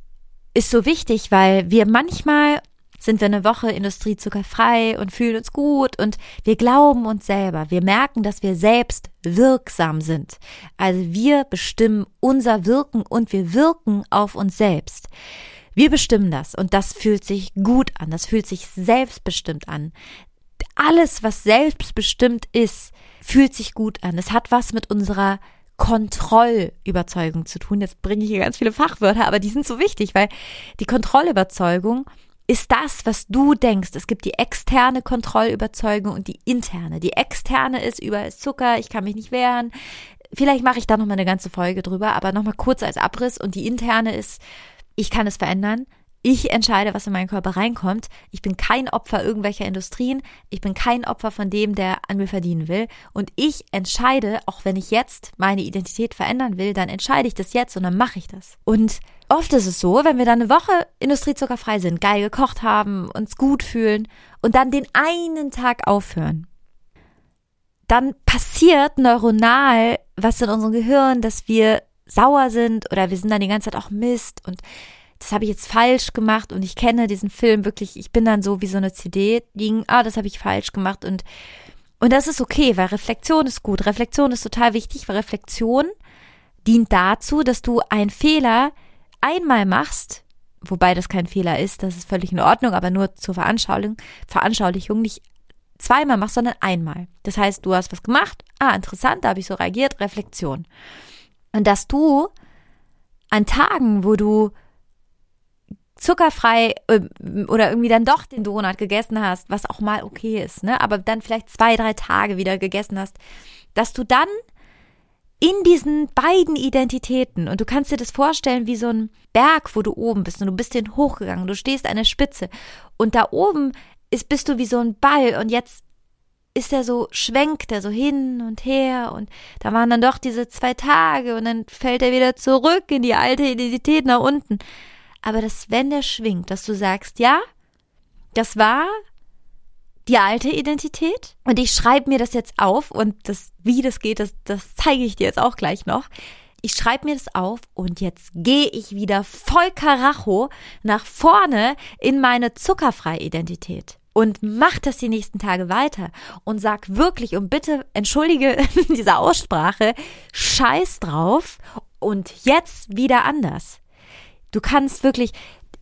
ist so wichtig, weil wir manchmal sind wir eine Woche industriezuckerfrei und fühlen uns gut und wir glauben uns selber. Wir merken, dass wir selbst wirksam sind. Also wir bestimmen unser Wirken und wir wirken auf uns selbst. Wir bestimmen das und das fühlt sich gut an, das fühlt sich selbstbestimmt an. Alles, was selbstbestimmt ist, fühlt sich gut an. Es hat was mit unserer Kontrollüberzeugung zu tun. Jetzt bringe ich hier ganz viele Fachwörter, aber die sind so wichtig, weil die Kontrollüberzeugung ist das, was du denkst. Es gibt die externe Kontrollüberzeugung und die interne. Die externe ist überall Zucker, ich kann mich nicht wehren. Vielleicht mache ich da nochmal eine ganze Folge drüber, aber nochmal kurz als Abriss. Und die interne ist, ich kann es verändern. Ich entscheide, was in meinen Körper reinkommt. Ich bin kein Opfer irgendwelcher Industrien. Ich bin kein Opfer von dem, der an mir verdienen will. Und ich entscheide, auch wenn ich jetzt meine Identität verändern will, dann entscheide ich das jetzt und dann mache ich das. Und oft ist es so, wenn wir dann eine Woche industriezuckerfrei sind, geil gekocht haben, uns gut fühlen und dann den einen Tag aufhören, dann passiert neuronal was in unserem Gehirn, dass wir sauer sind oder wir sind dann die ganze Zeit auch Mist und das habe ich jetzt falsch gemacht und ich kenne diesen Film wirklich, ich bin dann so wie so eine CD, die, ah, das habe ich falsch gemacht und und das ist okay, weil Reflexion ist gut. Reflexion ist total wichtig, weil Reflexion dient dazu, dass du einen Fehler einmal machst, wobei das kein Fehler ist, das ist völlig in Ordnung, aber nur zur Veranschaulichung, Veranschaulichung nicht zweimal machst, sondern einmal. Das heißt, du hast was gemacht, ah, interessant, da habe ich so reagiert, Reflexion. Und dass du an Tagen, wo du zuckerfrei äh, oder irgendwie dann doch den Donut gegessen hast, was auch mal okay ist, ne, aber dann vielleicht zwei, drei Tage wieder gegessen hast, dass du dann in diesen beiden Identitäten. Und du kannst dir das vorstellen wie so ein Berg, wo du oben bist. Und du bist den hochgegangen, du stehst an der Spitze. Und da oben ist, bist du wie so ein Ball. Und jetzt ist er so, schwenkt er so hin und her. Und da waren dann doch diese zwei Tage. Und dann fällt er wieder zurück in die alte Identität nach unten. Aber dass wenn der schwingt, dass du sagst, ja, das war die alte Identität und ich schreibe mir das jetzt auf und das, wie das geht, das, das zeige ich dir jetzt auch gleich noch. Ich schreibe mir das auf und jetzt gehe ich wieder voll Karacho nach vorne in meine zuckerfreie Identität und mach das die nächsten Tage weiter und sag wirklich und bitte entschuldige diese Aussprache, scheiß drauf und jetzt wieder anders. Du kannst wirklich,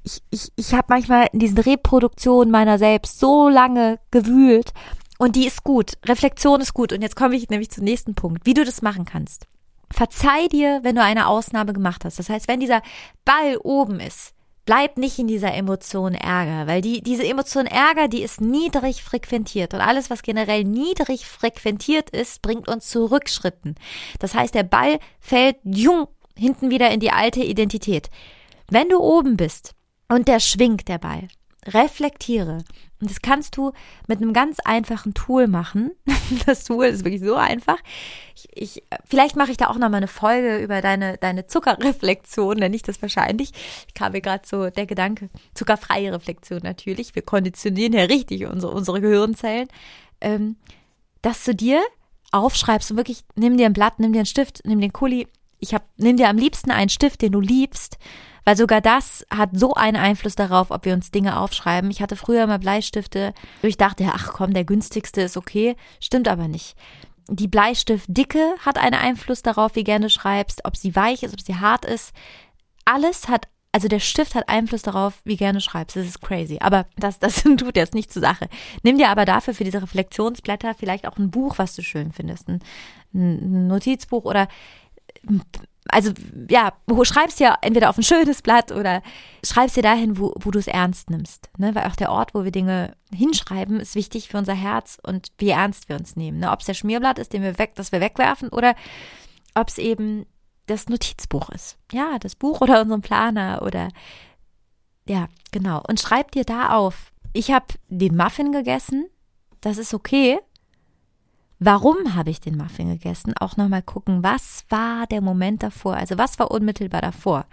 ich, ich, ich habe manchmal in diesen Reproduktionen meiner selbst so lange gewühlt und die ist gut. Reflexion ist gut. Und jetzt komme ich nämlich zum nächsten Punkt, wie du das machen kannst. Verzeih dir, wenn du eine Ausnahme gemacht hast. Das heißt, wenn dieser Ball oben ist, bleib nicht in dieser Emotion Ärger, weil die, diese Emotion Ärger, die ist niedrig frequentiert und alles, was generell niedrig frequentiert ist, bringt uns zu Rückschritten. Das heißt, der Ball fällt jung hinten wieder in die alte Identität. Wenn du oben bist und der schwingt der Ball, reflektiere. Und das kannst du mit einem ganz einfachen Tool machen. Das Tool ist wirklich so einfach. Ich, ich, vielleicht mache ich da auch noch mal eine Folge über deine, deine Zuckerreflexion, nenne ich das wahrscheinlich. Ich kam mir gerade so der Gedanke, zuckerfreie Reflexion natürlich. Wir konditionieren ja richtig unsere, unsere Gehirnzellen. Ähm, dass du dir aufschreibst und wirklich, nimm dir ein Blatt, nimm dir einen Stift, nimm den Kuli. Ich hab, nimm dir am liebsten einen Stift, den du liebst weil sogar das hat so einen Einfluss darauf, ob wir uns Dinge aufschreiben. Ich hatte früher immer Bleistifte, wo ich dachte, ach komm, der günstigste ist okay. Stimmt aber nicht. Die Bleistiftdicke hat einen Einfluss darauf, wie gerne du schreibst, ob sie weich ist, ob sie hart ist. Alles hat also der Stift hat Einfluss darauf, wie gerne du schreibst. Das ist crazy. Aber das, das tut jetzt nicht zur Sache. Nimm dir aber dafür für diese Reflexionsblätter vielleicht auch ein Buch, was du schön findest. Ein, ein Notizbuch oder also ja, schreibst ja entweder auf ein schönes Blatt oder schreibst dir dahin, wo, wo du es ernst nimmst. Ne? Weil auch der Ort, wo wir Dinge hinschreiben, ist wichtig für unser Herz und wie ernst wir uns nehmen. Ne? Ob es der Schmierblatt ist, den wir weg, das wir wegwerfen, oder ob es eben das Notizbuch ist. Ja, das Buch oder unseren Planer oder ja, genau. Und schreib dir da auf. Ich habe den Muffin gegessen. Das ist okay. Warum habe ich den Muffin gegessen? Auch nochmal gucken, was war der Moment davor? Also was war unmittelbar davor?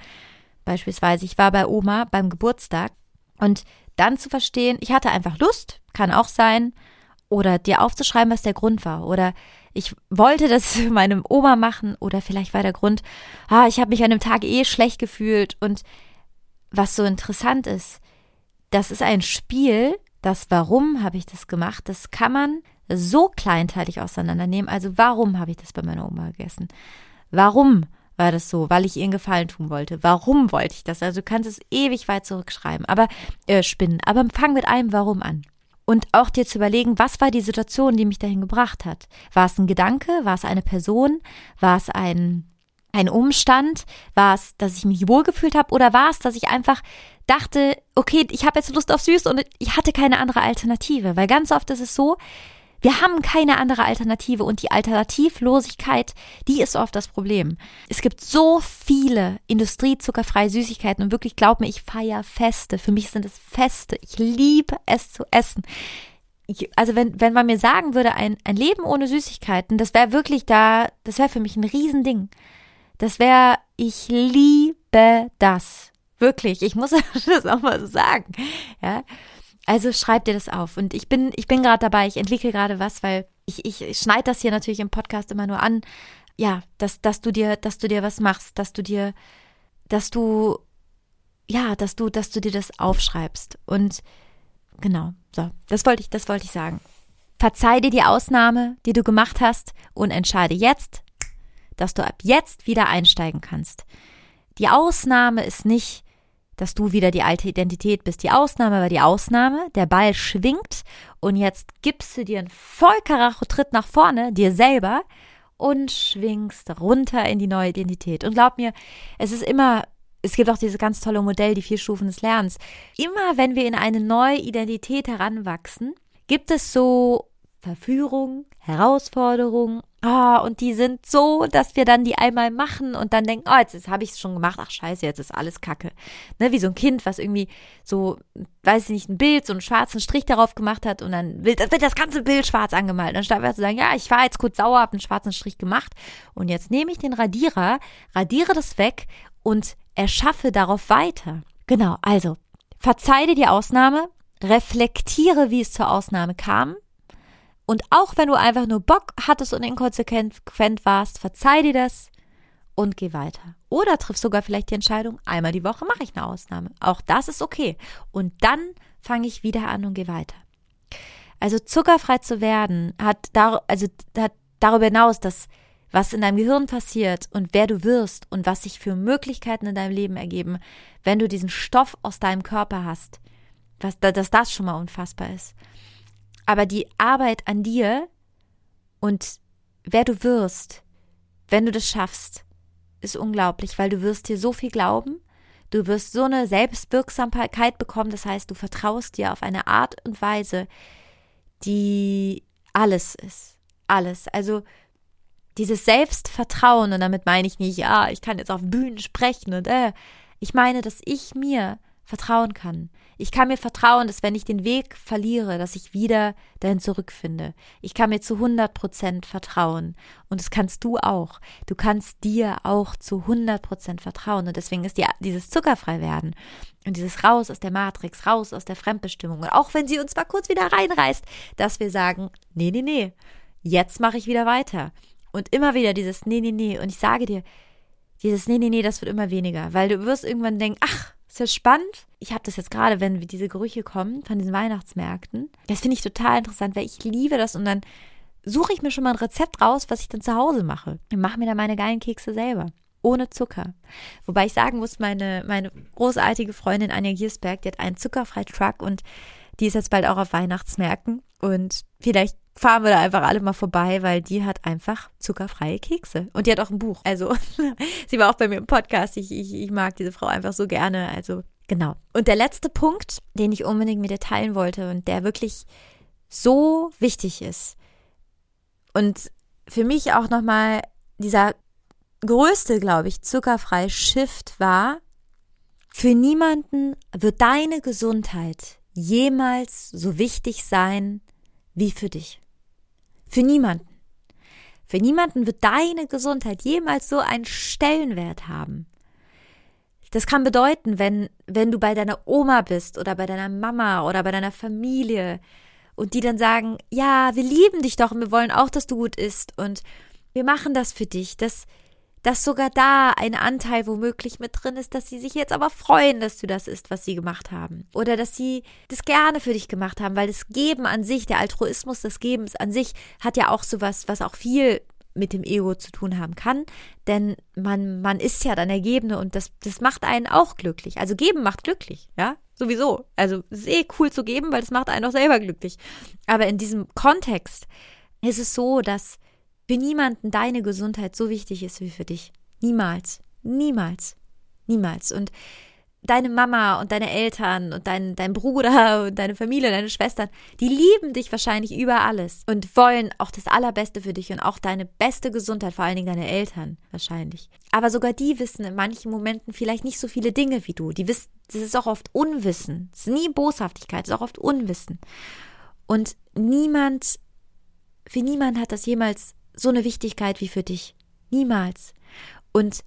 Beispielsweise, ich war bei Oma beim Geburtstag und dann zu verstehen, ich hatte einfach Lust, kann auch sein, oder dir aufzuschreiben, was der Grund war. Oder ich wollte das meinem Oma machen oder vielleicht war der Grund, ah, ich habe mich an dem Tag eh schlecht gefühlt. Und was so interessant ist, das ist ein Spiel, das Warum habe ich das gemacht, das kann man so kleinteilig auseinandernehmen. Also warum habe ich das bei meiner Oma gegessen? Warum war das so? Weil ich ihr einen Gefallen tun wollte. Warum wollte ich das? Also du kannst es ewig weit zurückschreiben, aber äh, spinnen. Aber fang mit einem Warum an und auch dir zu überlegen, was war die Situation, die mich dahin gebracht hat? War es ein Gedanke? War es eine Person? War es ein, ein Umstand? War es, dass ich mich wohlgefühlt habe? Oder war es, dass ich einfach dachte, okay, ich habe jetzt Lust auf Süß und ich hatte keine andere Alternative? Weil ganz oft ist es so, wir haben keine andere Alternative und die Alternativlosigkeit, die ist oft das Problem. Es gibt so viele industriezuckerfreie Süßigkeiten und wirklich glaub mir, ich feiere Feste. Für mich sind es Feste. Ich liebe es zu essen. Ich, also wenn, wenn man mir sagen würde, ein, ein Leben ohne Süßigkeiten, das wäre wirklich da, das wäre für mich ein Riesending. Das wäre, ich liebe das. Wirklich. Ich muss das auch mal so sagen. Ja. Also schreib dir das auf. Und ich bin, ich bin gerade dabei, ich entwickle gerade was, weil ich, ich schneide das hier natürlich im Podcast immer nur an. Ja, dass, dass du dir, dass du dir was machst, dass du dir, dass du, ja, dass du, dass du dir das aufschreibst. Und genau, so, das wollte ich, das wollte ich sagen. Verzeih dir die Ausnahme, die du gemacht hast und entscheide jetzt, dass du ab jetzt wieder einsteigen kannst. Die Ausnahme ist nicht, dass du wieder die alte Identität bist. Die Ausnahme war die Ausnahme, der Ball schwingt und jetzt gibst du dir einen Vollkaracho-Tritt nach vorne, dir selber und schwingst runter in die neue Identität. Und glaub mir, es ist immer, es gibt auch dieses ganz tolle Modell, die vier Stufen des Lernens. Immer wenn wir in eine neue Identität heranwachsen, gibt es so Verführung, Herausforderung, Ah, und die sind so, dass wir dann die einmal machen und dann denken, oh, jetzt, jetzt habe ich es schon gemacht, ach scheiße, jetzt ist alles Kacke. Ne, wie so ein Kind, was irgendwie so, weiß ich nicht, ein Bild, so einen schwarzen Strich darauf gemacht hat und dann wird, wird das ganze Bild schwarz angemalt. Dann statt wir zu sagen, ja, ich war jetzt kurz sauer, habe einen schwarzen Strich gemacht und jetzt nehme ich den Radierer, radiere das weg und erschaffe darauf weiter. Genau, also, verzeih dir die Ausnahme, reflektiere, wie es zur Ausnahme kam, und auch wenn du einfach nur Bock hattest und inkonsequent warst, verzeih dir das und geh weiter. Oder triff sogar vielleicht die Entscheidung, einmal die Woche mache ich eine Ausnahme. Auch das ist okay. Und dann fange ich wieder an und gehe weiter. Also zuckerfrei zu werden hat, dar also, hat darüber hinaus, dass was in deinem Gehirn passiert und wer du wirst und was sich für Möglichkeiten in deinem Leben ergeben, wenn du diesen Stoff aus deinem Körper hast, was, dass das schon mal unfassbar ist. Aber die Arbeit an dir und wer du wirst, wenn du das schaffst, ist unglaublich, weil du wirst dir so viel glauben, du wirst so eine Selbstwirksamkeit bekommen, das heißt, du vertraust dir auf eine Art und Weise, die alles ist. Alles. Also dieses Selbstvertrauen, und damit meine ich nicht, ja, ich kann jetzt auf Bühnen sprechen und äh, ich meine, dass ich mir vertrauen kann. Ich kann mir vertrauen, dass wenn ich den Weg verliere, dass ich wieder dahin zurückfinde. Ich kann mir zu 100 Prozent vertrauen. Und das kannst du auch. Du kannst dir auch zu 100 Prozent vertrauen. Und deswegen ist die, dieses zuckerfrei werden und dieses raus aus der Matrix, raus aus der Fremdbestimmung. Und auch wenn sie uns mal kurz wieder reinreißt, dass wir sagen, nee, nee, nee, jetzt mache ich wieder weiter. Und immer wieder dieses nee, nee, nee. Und ich sage dir, dieses nee, nee, nee, das wird immer weniger, weil du wirst irgendwann denken, ach, ist ja spannend. Ich habe das jetzt gerade, wenn diese Gerüche kommen von diesen Weihnachtsmärkten. Das finde ich total interessant, weil ich liebe das und dann suche ich mir schon mal ein Rezept raus, was ich dann zu Hause mache. Ich mache mir dann meine geilen Kekse selber. Ohne Zucker. Wobei ich sagen muss, meine, meine großartige Freundin Anja Giersberg, die hat einen zuckerfreien Truck und die ist jetzt bald auch auf Weihnachtsmärkten. Und vielleicht fahren wir da einfach alle mal vorbei, weil die hat einfach zuckerfreie Kekse. Und die hat auch ein Buch. Also, sie war auch bei mir im Podcast. Ich, ich, ich mag diese Frau einfach so gerne. Also, genau. Und der letzte Punkt, den ich unbedingt mit dir teilen wollte und der wirklich so wichtig ist und für mich auch nochmal dieser größte, glaube ich, zuckerfreie Shift war, für niemanden wird deine Gesundheit jemals so wichtig sein wie für dich. Für niemanden. Für niemanden wird deine Gesundheit jemals so einen Stellenwert haben. Das kann bedeuten, wenn, wenn du bei deiner Oma bist oder bei deiner Mama oder bei deiner Familie und die dann sagen, ja, wir lieben dich doch und wir wollen auch, dass du gut isst und wir machen das für dich, dass, dass sogar da ein Anteil womöglich mit drin ist, dass sie sich jetzt aber freuen, dass du das isst, was sie gemacht haben. Oder dass sie das gerne für dich gemacht haben, weil das Geben an sich, der Altruismus des Gebens an sich, hat ja auch sowas, was auch viel mit dem Ego zu tun haben kann, denn man, man ist ja dann Ergebene und das, das macht einen auch glücklich. Also geben macht glücklich, ja, sowieso. Also es ist eh cool zu geben, weil das macht einen auch selber glücklich. Aber in diesem Kontext ist es so, dass für niemanden deine Gesundheit so wichtig ist wie für dich. Niemals. Niemals. Niemals. Und deine Mama und deine Eltern und dein, dein Bruder und deine Familie, deine Schwestern, die lieben dich wahrscheinlich über alles und wollen auch das Allerbeste für dich und auch deine beste Gesundheit, vor allen Dingen deine Eltern wahrscheinlich. Aber sogar die wissen in manchen Momenten vielleicht nicht so viele Dinge wie du. Die wissen, das ist auch oft Unwissen. Es ist nie Boshaftigkeit, es ist auch oft Unwissen. Und niemand, für niemand hat das jemals so eine Wichtigkeit wie für dich. Niemals. Und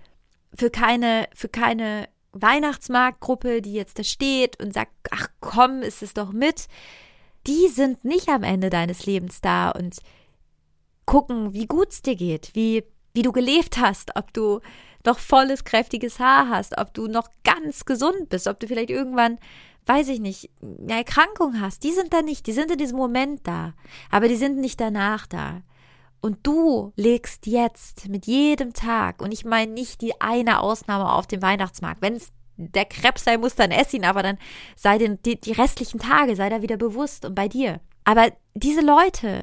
für keine, für keine Weihnachtsmarktgruppe, die jetzt da steht und sagt, ach komm, ist es doch mit, die sind nicht am Ende deines Lebens da und gucken, wie gut es dir geht, wie, wie du gelebt hast, ob du noch volles, kräftiges Haar hast, ob du noch ganz gesund bist, ob du vielleicht irgendwann, weiß ich nicht, eine Erkrankung hast. Die sind da nicht, die sind in diesem Moment da, aber die sind nicht danach da. Und du legst jetzt mit jedem Tag, und ich meine nicht die eine Ausnahme auf dem Weihnachtsmarkt, wenn es der Krebs sein muss, dann ess ihn, aber dann sei den, die, die restlichen Tage, sei da wieder bewusst und bei dir. Aber diese Leute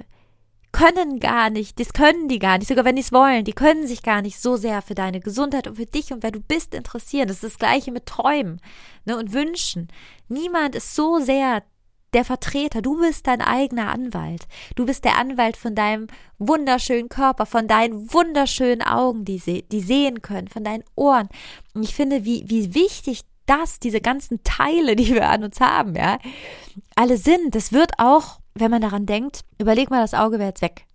können gar nicht, das können die gar nicht, sogar wenn die es wollen, die können sich gar nicht so sehr für deine Gesundheit und für dich und wer du bist interessieren. Das ist das gleiche mit Träumen ne, und Wünschen. Niemand ist so sehr der Vertreter, du bist dein eigener Anwalt. Du bist der Anwalt von deinem wunderschönen Körper, von deinen wunderschönen Augen, die, se die sehen können, von deinen Ohren. Und ich finde, wie, wie wichtig das, diese ganzen Teile, die wir an uns haben, ja, alle sind. Das wird auch, wenn man daran denkt, überleg mal, das Auge wäre jetzt weg.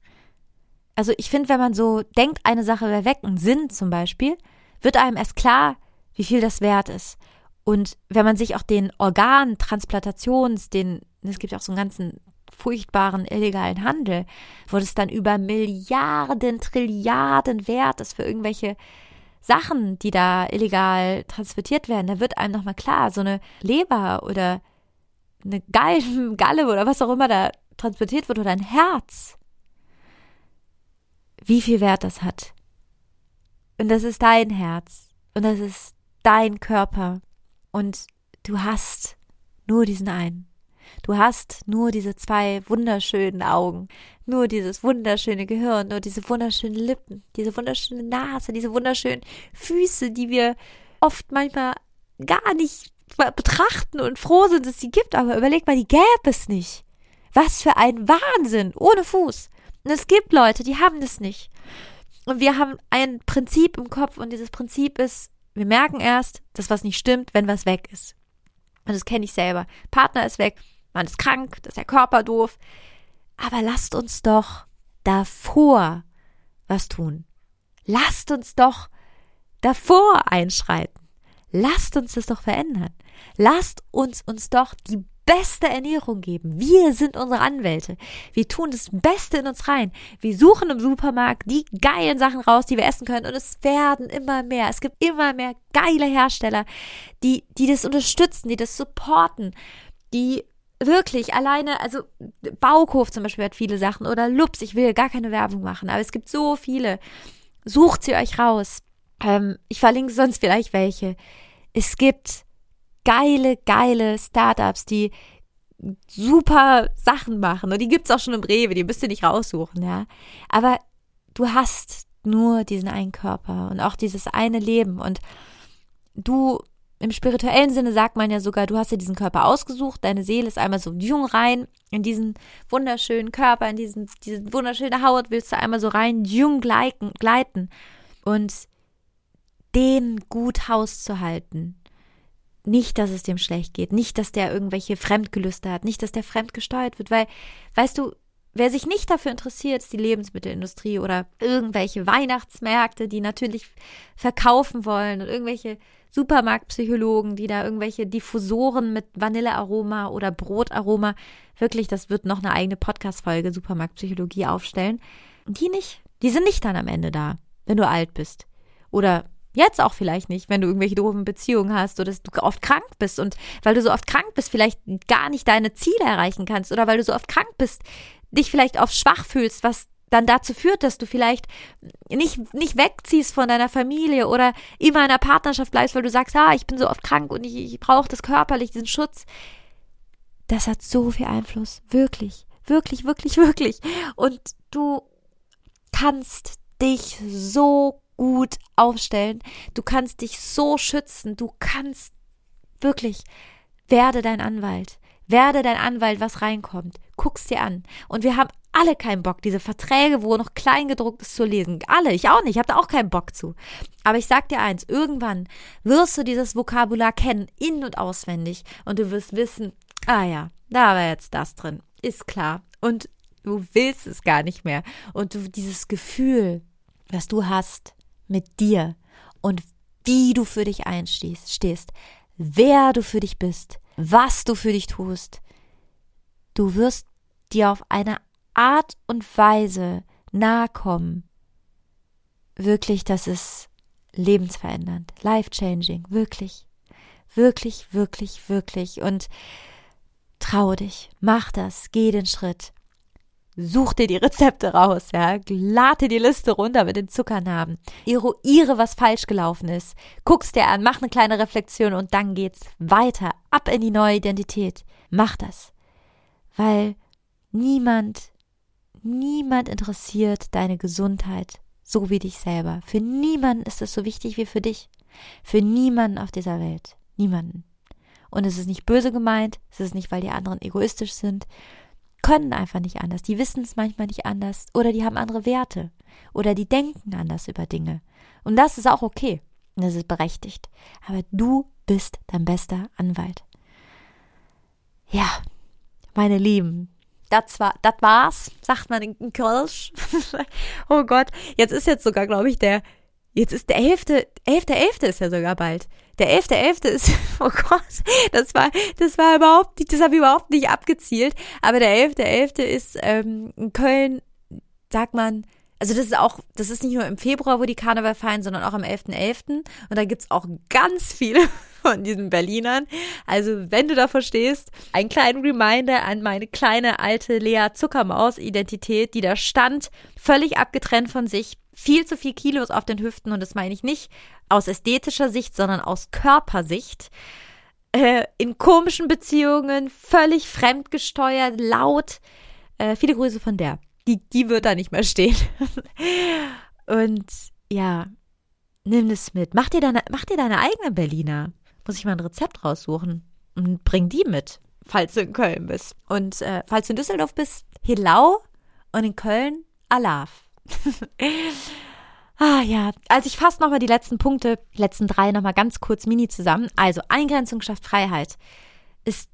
Also ich finde, wenn man so denkt, eine Sache wäre weg, ein Sinn zum Beispiel, wird einem erst klar, wie viel das wert ist. Und wenn man sich auch den Organtransplantations, den es gibt auch so einen ganzen furchtbaren illegalen Handel, wo das dann über Milliarden, Trilliarden wert ist für irgendwelche Sachen, die da illegal transportiert werden. Da wird einem nochmal klar, so eine Leber oder eine Gallen, Galle oder was auch immer da transportiert wird oder ein Herz, wie viel Wert das hat. Und das ist dein Herz und das ist dein Körper und du hast nur diesen einen. Du hast nur diese zwei wunderschönen Augen, nur dieses wunderschöne Gehirn, nur diese wunderschönen Lippen, diese wunderschöne Nase, diese wunderschönen Füße, die wir oft manchmal gar nicht betrachten und froh sind, dass sie gibt. Aber überleg mal, die gäbe es nicht. Was für ein Wahnsinn, ohne Fuß. Und es gibt Leute, die haben das nicht. Und wir haben ein Prinzip im Kopf und dieses Prinzip ist, wir merken erst, dass was nicht stimmt, wenn was weg ist. Und das kenne ich selber. Partner ist weg, man ist krank, das ist der Körper doof. Aber lasst uns doch davor was tun. Lasst uns doch davor einschreiten. Lasst uns das doch verändern. Lasst uns uns doch die beste Ernährung geben. Wir sind unsere Anwälte. Wir tun das Beste in uns rein. Wir suchen im Supermarkt die geilen Sachen raus, die wir essen können. Und es werden immer mehr. Es gibt immer mehr geile Hersteller, die, die das unterstützen, die das supporten, die wirklich alleine, also Bauhof zum Beispiel hat viele Sachen oder Lups, ich will gar keine Werbung machen, aber es gibt so viele. Sucht sie euch raus. Ähm, ich verlinke sonst vielleicht welche. Es gibt geile, geile Startups, die super Sachen machen und die gibt's auch schon im Rewe, die müsst ihr nicht raussuchen, ja. Aber du hast nur diesen einen Körper und auch dieses eine Leben und du im spirituellen Sinne sagt man ja sogar, du hast dir diesen Körper ausgesucht, deine Seele ist einmal so jung rein in diesen wunderschönen Körper, in diesen, diese wunderschöne Haut willst du einmal so rein jung gleiten, und den gut Haus zu halten. Nicht, dass es dem schlecht geht, nicht, dass der irgendwelche Fremdgelüste hat, nicht, dass der fremd gesteuert wird, weil, weißt du, wer sich nicht dafür interessiert, ist die Lebensmittelindustrie oder irgendwelche Weihnachtsmärkte, die natürlich verkaufen wollen und irgendwelche Supermarktpsychologen, die da irgendwelche Diffusoren mit Vanillearoma oder Brotaroma, wirklich, das wird noch eine eigene Podcast-Folge Supermarktpsychologie aufstellen. Die nicht, die sind nicht dann am Ende da, wenn du alt bist. Oder Jetzt auch vielleicht nicht, wenn du irgendwelche doofen Beziehungen hast oder dass du oft krank bist und weil du so oft krank bist, vielleicht gar nicht deine Ziele erreichen kannst oder weil du so oft krank bist, dich vielleicht oft schwach fühlst, was dann dazu führt, dass du vielleicht nicht, nicht wegziehst von deiner Familie oder immer in einer Partnerschaft bleibst, weil du sagst, ah, ich bin so oft krank und ich, ich brauche das körperlich, diesen Schutz. Das hat so viel Einfluss. Wirklich. Wirklich, wirklich, wirklich. Und du kannst dich so gut aufstellen. Du kannst dich so schützen. Du kannst wirklich, werde dein Anwalt. Werde dein Anwalt, was reinkommt. Guck's dir an. Und wir haben alle keinen Bock, diese Verträge, wo noch klein gedruckt ist, zu lesen. Alle, ich auch nicht, ich habe da auch keinen Bock zu. Aber ich sag dir eins, irgendwann wirst du dieses Vokabular kennen, in- und auswendig. Und du wirst wissen, ah ja, da war jetzt das drin. Ist klar. Und du willst es gar nicht mehr. Und du dieses Gefühl, was du hast mit dir und wie du für dich einstehst, stehst, wer du für dich bist, was du für dich tust. Du wirst dir auf eine Art und Weise nahe kommen. Wirklich, das ist lebensverändernd, life-changing, wirklich, wirklich, wirklich, wirklich. Und trau dich, mach das, geh den Schritt. Such dir die Rezepte raus, ja. Lade die Liste runter mit den Zuckernarben. Eruiere, was falsch gelaufen ist. Guck's dir an, mach eine kleine Reflexion und dann geht's weiter. Ab in die neue Identität. Mach das. Weil niemand, niemand interessiert deine Gesundheit so wie dich selber. Für niemanden ist es so wichtig wie für dich. Für niemanden auf dieser Welt. Niemanden. Und es ist nicht böse gemeint, es ist nicht, weil die anderen egoistisch sind, können einfach nicht anders. Die wissen es manchmal nicht anders oder die haben andere Werte oder die denken anders über Dinge. Und das ist auch okay. Und das ist berechtigt. Aber du bist dein bester Anwalt. Ja, meine Lieben, das war, das war's, sagt man in Kölsch. oh Gott, jetzt ist jetzt sogar, glaube ich, der, jetzt ist der elfte, elfte, elfte ist ja sogar bald. Der elfte, elfte ist, oh Gott, das war, das war überhaupt nicht, das habe ich überhaupt nicht abgezielt. Aber der elfte, elfte ist ähm, in Köln, sagt man, also das ist auch, das ist nicht nur im Februar, wo die Karneval feiern, sondern auch am 11.11. .11. Und da gibt's auch ganz viele von diesen Berlinern. Also wenn du davor stehst, ein kleinen Reminder an meine kleine alte Lea Zuckermaus-Identität, die da stand, völlig abgetrennt von sich, viel zu viel Kilos auf den Hüften und das meine ich nicht aus ästhetischer Sicht, sondern aus Körpersicht. Äh, in komischen Beziehungen, völlig fremdgesteuert, laut. Äh, viele Grüße von der die, die wird da nicht mehr stehen. Und ja, nimm es mit. Mach dir deine, mach dir deine eigene Berliner. Muss ich mal ein Rezept raussuchen und bring die mit, falls du in Köln bist. Und äh, falls du in Düsseldorf bist, Hilau und in Köln Alaf. Ah ja, also ich fasse nochmal die letzten Punkte, die letzten drei nochmal ganz kurz mini zusammen. Also Eingrenzung schafft Freiheit. Ist,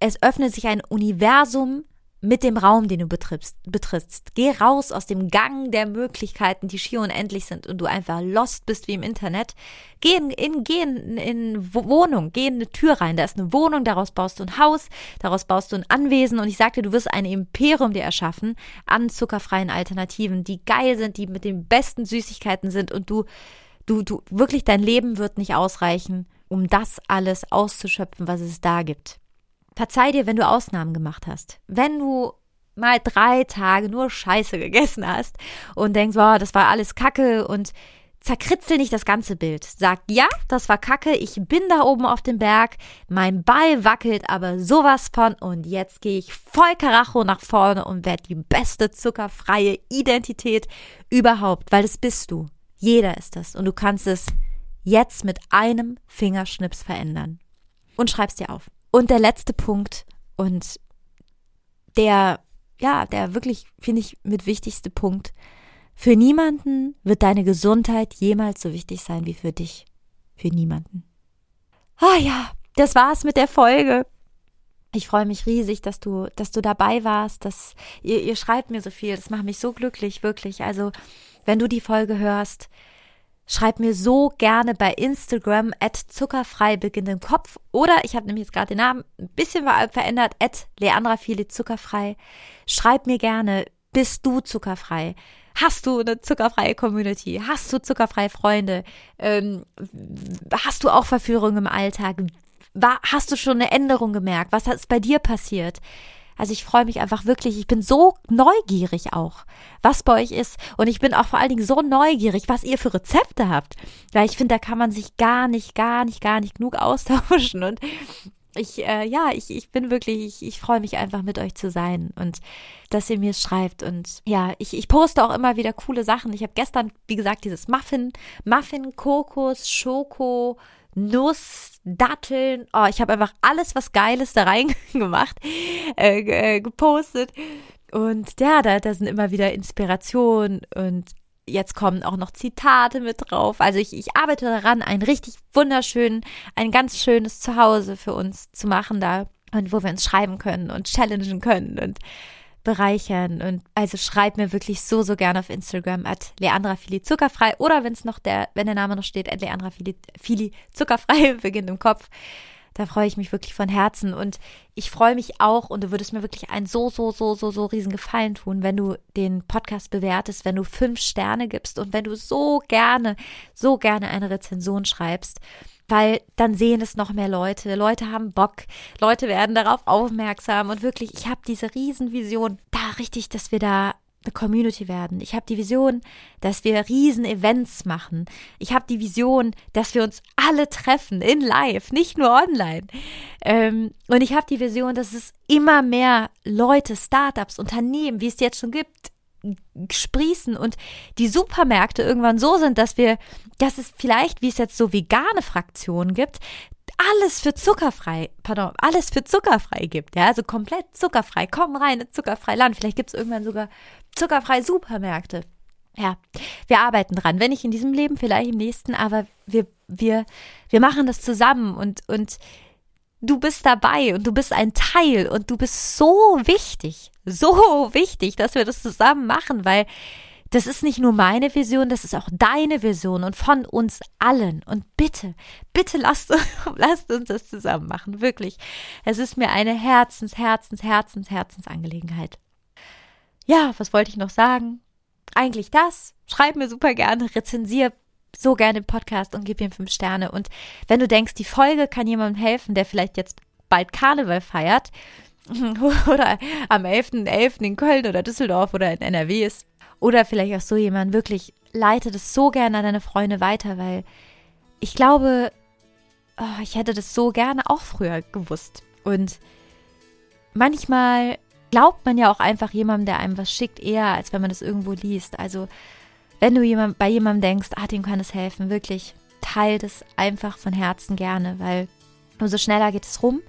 es öffnet sich ein Universum mit dem Raum, den du betrittst, betrittst. Geh raus aus dem Gang der Möglichkeiten, die schier unendlich sind und du einfach lost bist wie im Internet. Geh in, in, geh in, in Wohnung, geh in eine Tür rein. Da ist eine Wohnung, daraus baust du ein Haus, daraus baust du ein Anwesen und ich sagte, du wirst ein Imperium dir erschaffen an zuckerfreien Alternativen, die geil sind, die mit den besten Süßigkeiten sind und du, du, du, wirklich dein Leben wird nicht ausreichen, um das alles auszuschöpfen, was es da gibt. Verzeih dir, wenn du Ausnahmen gemacht hast. Wenn du mal drei Tage nur Scheiße gegessen hast und denkst, wow, das war alles Kacke und zerkritzel nicht das ganze Bild. Sag, ja, das war Kacke, ich bin da oben auf dem Berg, mein Ball wackelt aber sowas von und jetzt gehe ich voll Karacho nach vorne und werde die beste zuckerfreie Identität überhaupt, weil das bist du. Jeder ist das und du kannst es jetzt mit einem Fingerschnips verändern. Und schreib's dir auf. Und der letzte Punkt und der, ja, der wirklich, finde ich, mit wichtigste Punkt. Für niemanden wird deine Gesundheit jemals so wichtig sein wie für dich. Für niemanden. Ah ja, das war's mit der Folge. Ich freue mich riesig, dass du, dass du dabei warst, dass ihr, ihr schreibt mir so viel. Das macht mich so glücklich, wirklich. Also, wenn du die Folge hörst, schreib mir so gerne bei Instagram at zuckerfrei beginnt im Kopf. Oder ich habe nämlich jetzt gerade den Namen ein bisschen verändert, at Leandra Fili zuckerfrei. Schreib mir gerne, bist du zuckerfrei? Hast du eine zuckerfreie Community? Hast du zuckerfreie Freunde? Ähm, hast du auch Verführung im Alltag? war, hast du schon eine Änderung gemerkt? Was ist bei dir passiert? Also ich freue mich einfach wirklich, ich bin so neugierig auch, was bei euch ist. Und ich bin auch vor allen Dingen so neugierig, was ihr für Rezepte habt. Weil ich finde, da kann man sich gar nicht, gar nicht, gar nicht genug austauschen. Und ich, äh, ja, ich, ich bin wirklich, ich, ich freue mich einfach mit euch zu sein und dass ihr mir schreibt. Und ja, ich, ich poste auch immer wieder coole Sachen. Ich habe gestern, wie gesagt, dieses Muffin, Muffin, Kokos, Schoko, Nuss, Datteln. Oh, ich habe einfach alles, was Geiles da reingemacht, äh, äh, gepostet. Und ja, da, da sind immer wieder Inspirationen und jetzt kommen auch noch Zitate mit drauf. Also ich, ich arbeite daran, ein richtig wunderschön, ein ganz schönes Zuhause für uns zu machen da und wo wir uns schreiben können und challengen können und bereichern. Und also schreib mir wirklich so, so gerne auf Instagram at Leandra Zuckerfrei oder wenn es noch der, wenn der Name noch steht, at Leandra Zuckerfrei beginnt im Kopf. Da freue ich mich wirklich von Herzen und ich freue mich auch und du würdest mir wirklich einen so, so, so, so, so riesen Gefallen tun, wenn du den Podcast bewertest, wenn du fünf Sterne gibst und wenn du so gerne, so gerne eine Rezension schreibst weil dann sehen es noch mehr Leute. Leute haben Bock, Leute werden darauf aufmerksam und wirklich, ich habe diese Riesenvision, da richtig, dass wir da eine Community werden. Ich habe die Vision, dass wir riesen Events machen. Ich habe die Vision, dass wir uns alle treffen in Live, nicht nur online. Ähm, und ich habe die Vision, dass es immer mehr Leute, Startups, Unternehmen, wie es jetzt schon gibt, sprießen und die Supermärkte irgendwann so sind, dass wir, dass es vielleicht, wie es jetzt so vegane Fraktionen gibt, alles für zuckerfrei, pardon, alles für zuckerfrei gibt, ja, also komplett zuckerfrei. Komm rein in zuckerfrei Land. Vielleicht gibt es irgendwann sogar zuckerfreie Supermärkte. Ja, wir arbeiten dran. Wenn nicht in diesem Leben, vielleicht im nächsten, aber wir, wir, wir machen das zusammen und, und du bist dabei und du bist ein Teil und du bist so wichtig, so wichtig, dass wir das zusammen machen, weil das ist nicht nur meine Vision, das ist auch deine Vision und von uns allen. Und bitte, bitte lasst, lasst uns das zusammen machen. Wirklich. Es ist mir eine Herzens, Herzens, Herzens, Herzensangelegenheit. Ja, was wollte ich noch sagen? Eigentlich das. Schreib mir super gerne, rezensier so gerne den Podcast und gib ihm fünf Sterne. Und wenn du denkst, die Folge kann jemandem helfen, der vielleicht jetzt bald Karneval feiert oder am 11.11. .11. in Köln oder Düsseldorf oder in NRW ist oder vielleicht auch so jemand, wirklich leite das so gerne an deine Freunde weiter, weil ich glaube, oh, ich hätte das so gerne auch früher gewusst. Und manchmal glaubt man ja auch einfach jemandem, der einem was schickt, eher als wenn man das irgendwo liest. Also wenn du jemand, bei jemandem denkst, ah, dem kann es helfen, wirklich, teil das einfach von Herzen gerne, weil umso schneller geht es rum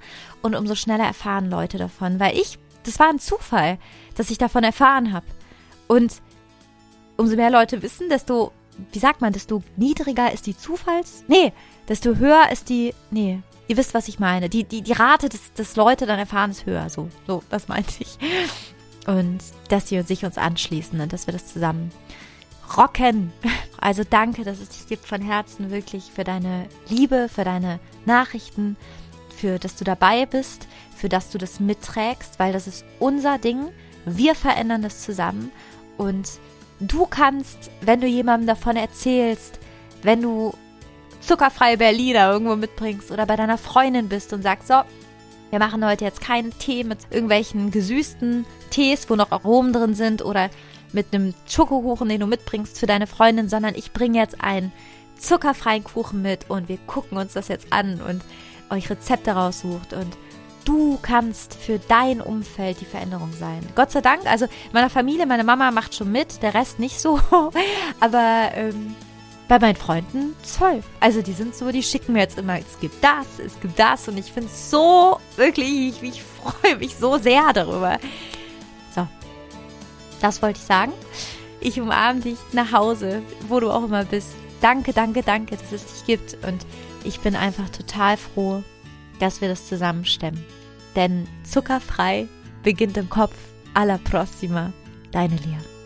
und umso schneller erfahren Leute davon. Weil ich, das war ein Zufall, dass ich davon erfahren habe. Und umso mehr Leute wissen, desto, wie sagt man, desto niedriger ist die Zufalls... Nee, desto höher ist die... Nee, ihr wisst, was ich meine. Die, die, die Rate, dass, dass Leute dann erfahren, ist höher. So, so, das meinte ich. Und dass sie sich uns anschließen und dass wir das zusammen rocken. Also danke, dass es dich gibt von Herzen wirklich für deine Liebe, für deine Nachrichten, für dass du dabei bist, für dass du das mitträgst, weil das ist unser Ding. Wir verändern das zusammen und du kannst, wenn du jemandem davon erzählst, wenn du zuckerfreie Berliner irgendwo mitbringst oder bei deiner Freundin bist und sagst, so, wir machen heute jetzt keinen Tee mit irgendwelchen gesüßten Tees, wo noch Aromen drin sind oder mit einem Schokokuchen, den du mitbringst für deine Freundin, sondern ich bringe jetzt einen zuckerfreien Kuchen mit und wir gucken uns das jetzt an und euch Rezepte raussucht und du kannst für dein Umfeld die Veränderung sein. Gott sei Dank, also meiner Familie, meine Mama macht schon mit, der Rest nicht so, aber ähm, bei meinen Freunden toll. Also die sind so, die schicken mir jetzt immer, es gibt das, es gibt das und ich finde es so, wirklich, ich, ich freue mich so sehr darüber. Das wollte ich sagen. Ich umarme dich nach Hause, wo du auch immer bist. Danke, danke, danke, dass es dich gibt und ich bin einfach total froh, dass wir das zusammen stemmen. Denn zuckerfrei beginnt im Kopf. Alla prossima, deine Lia.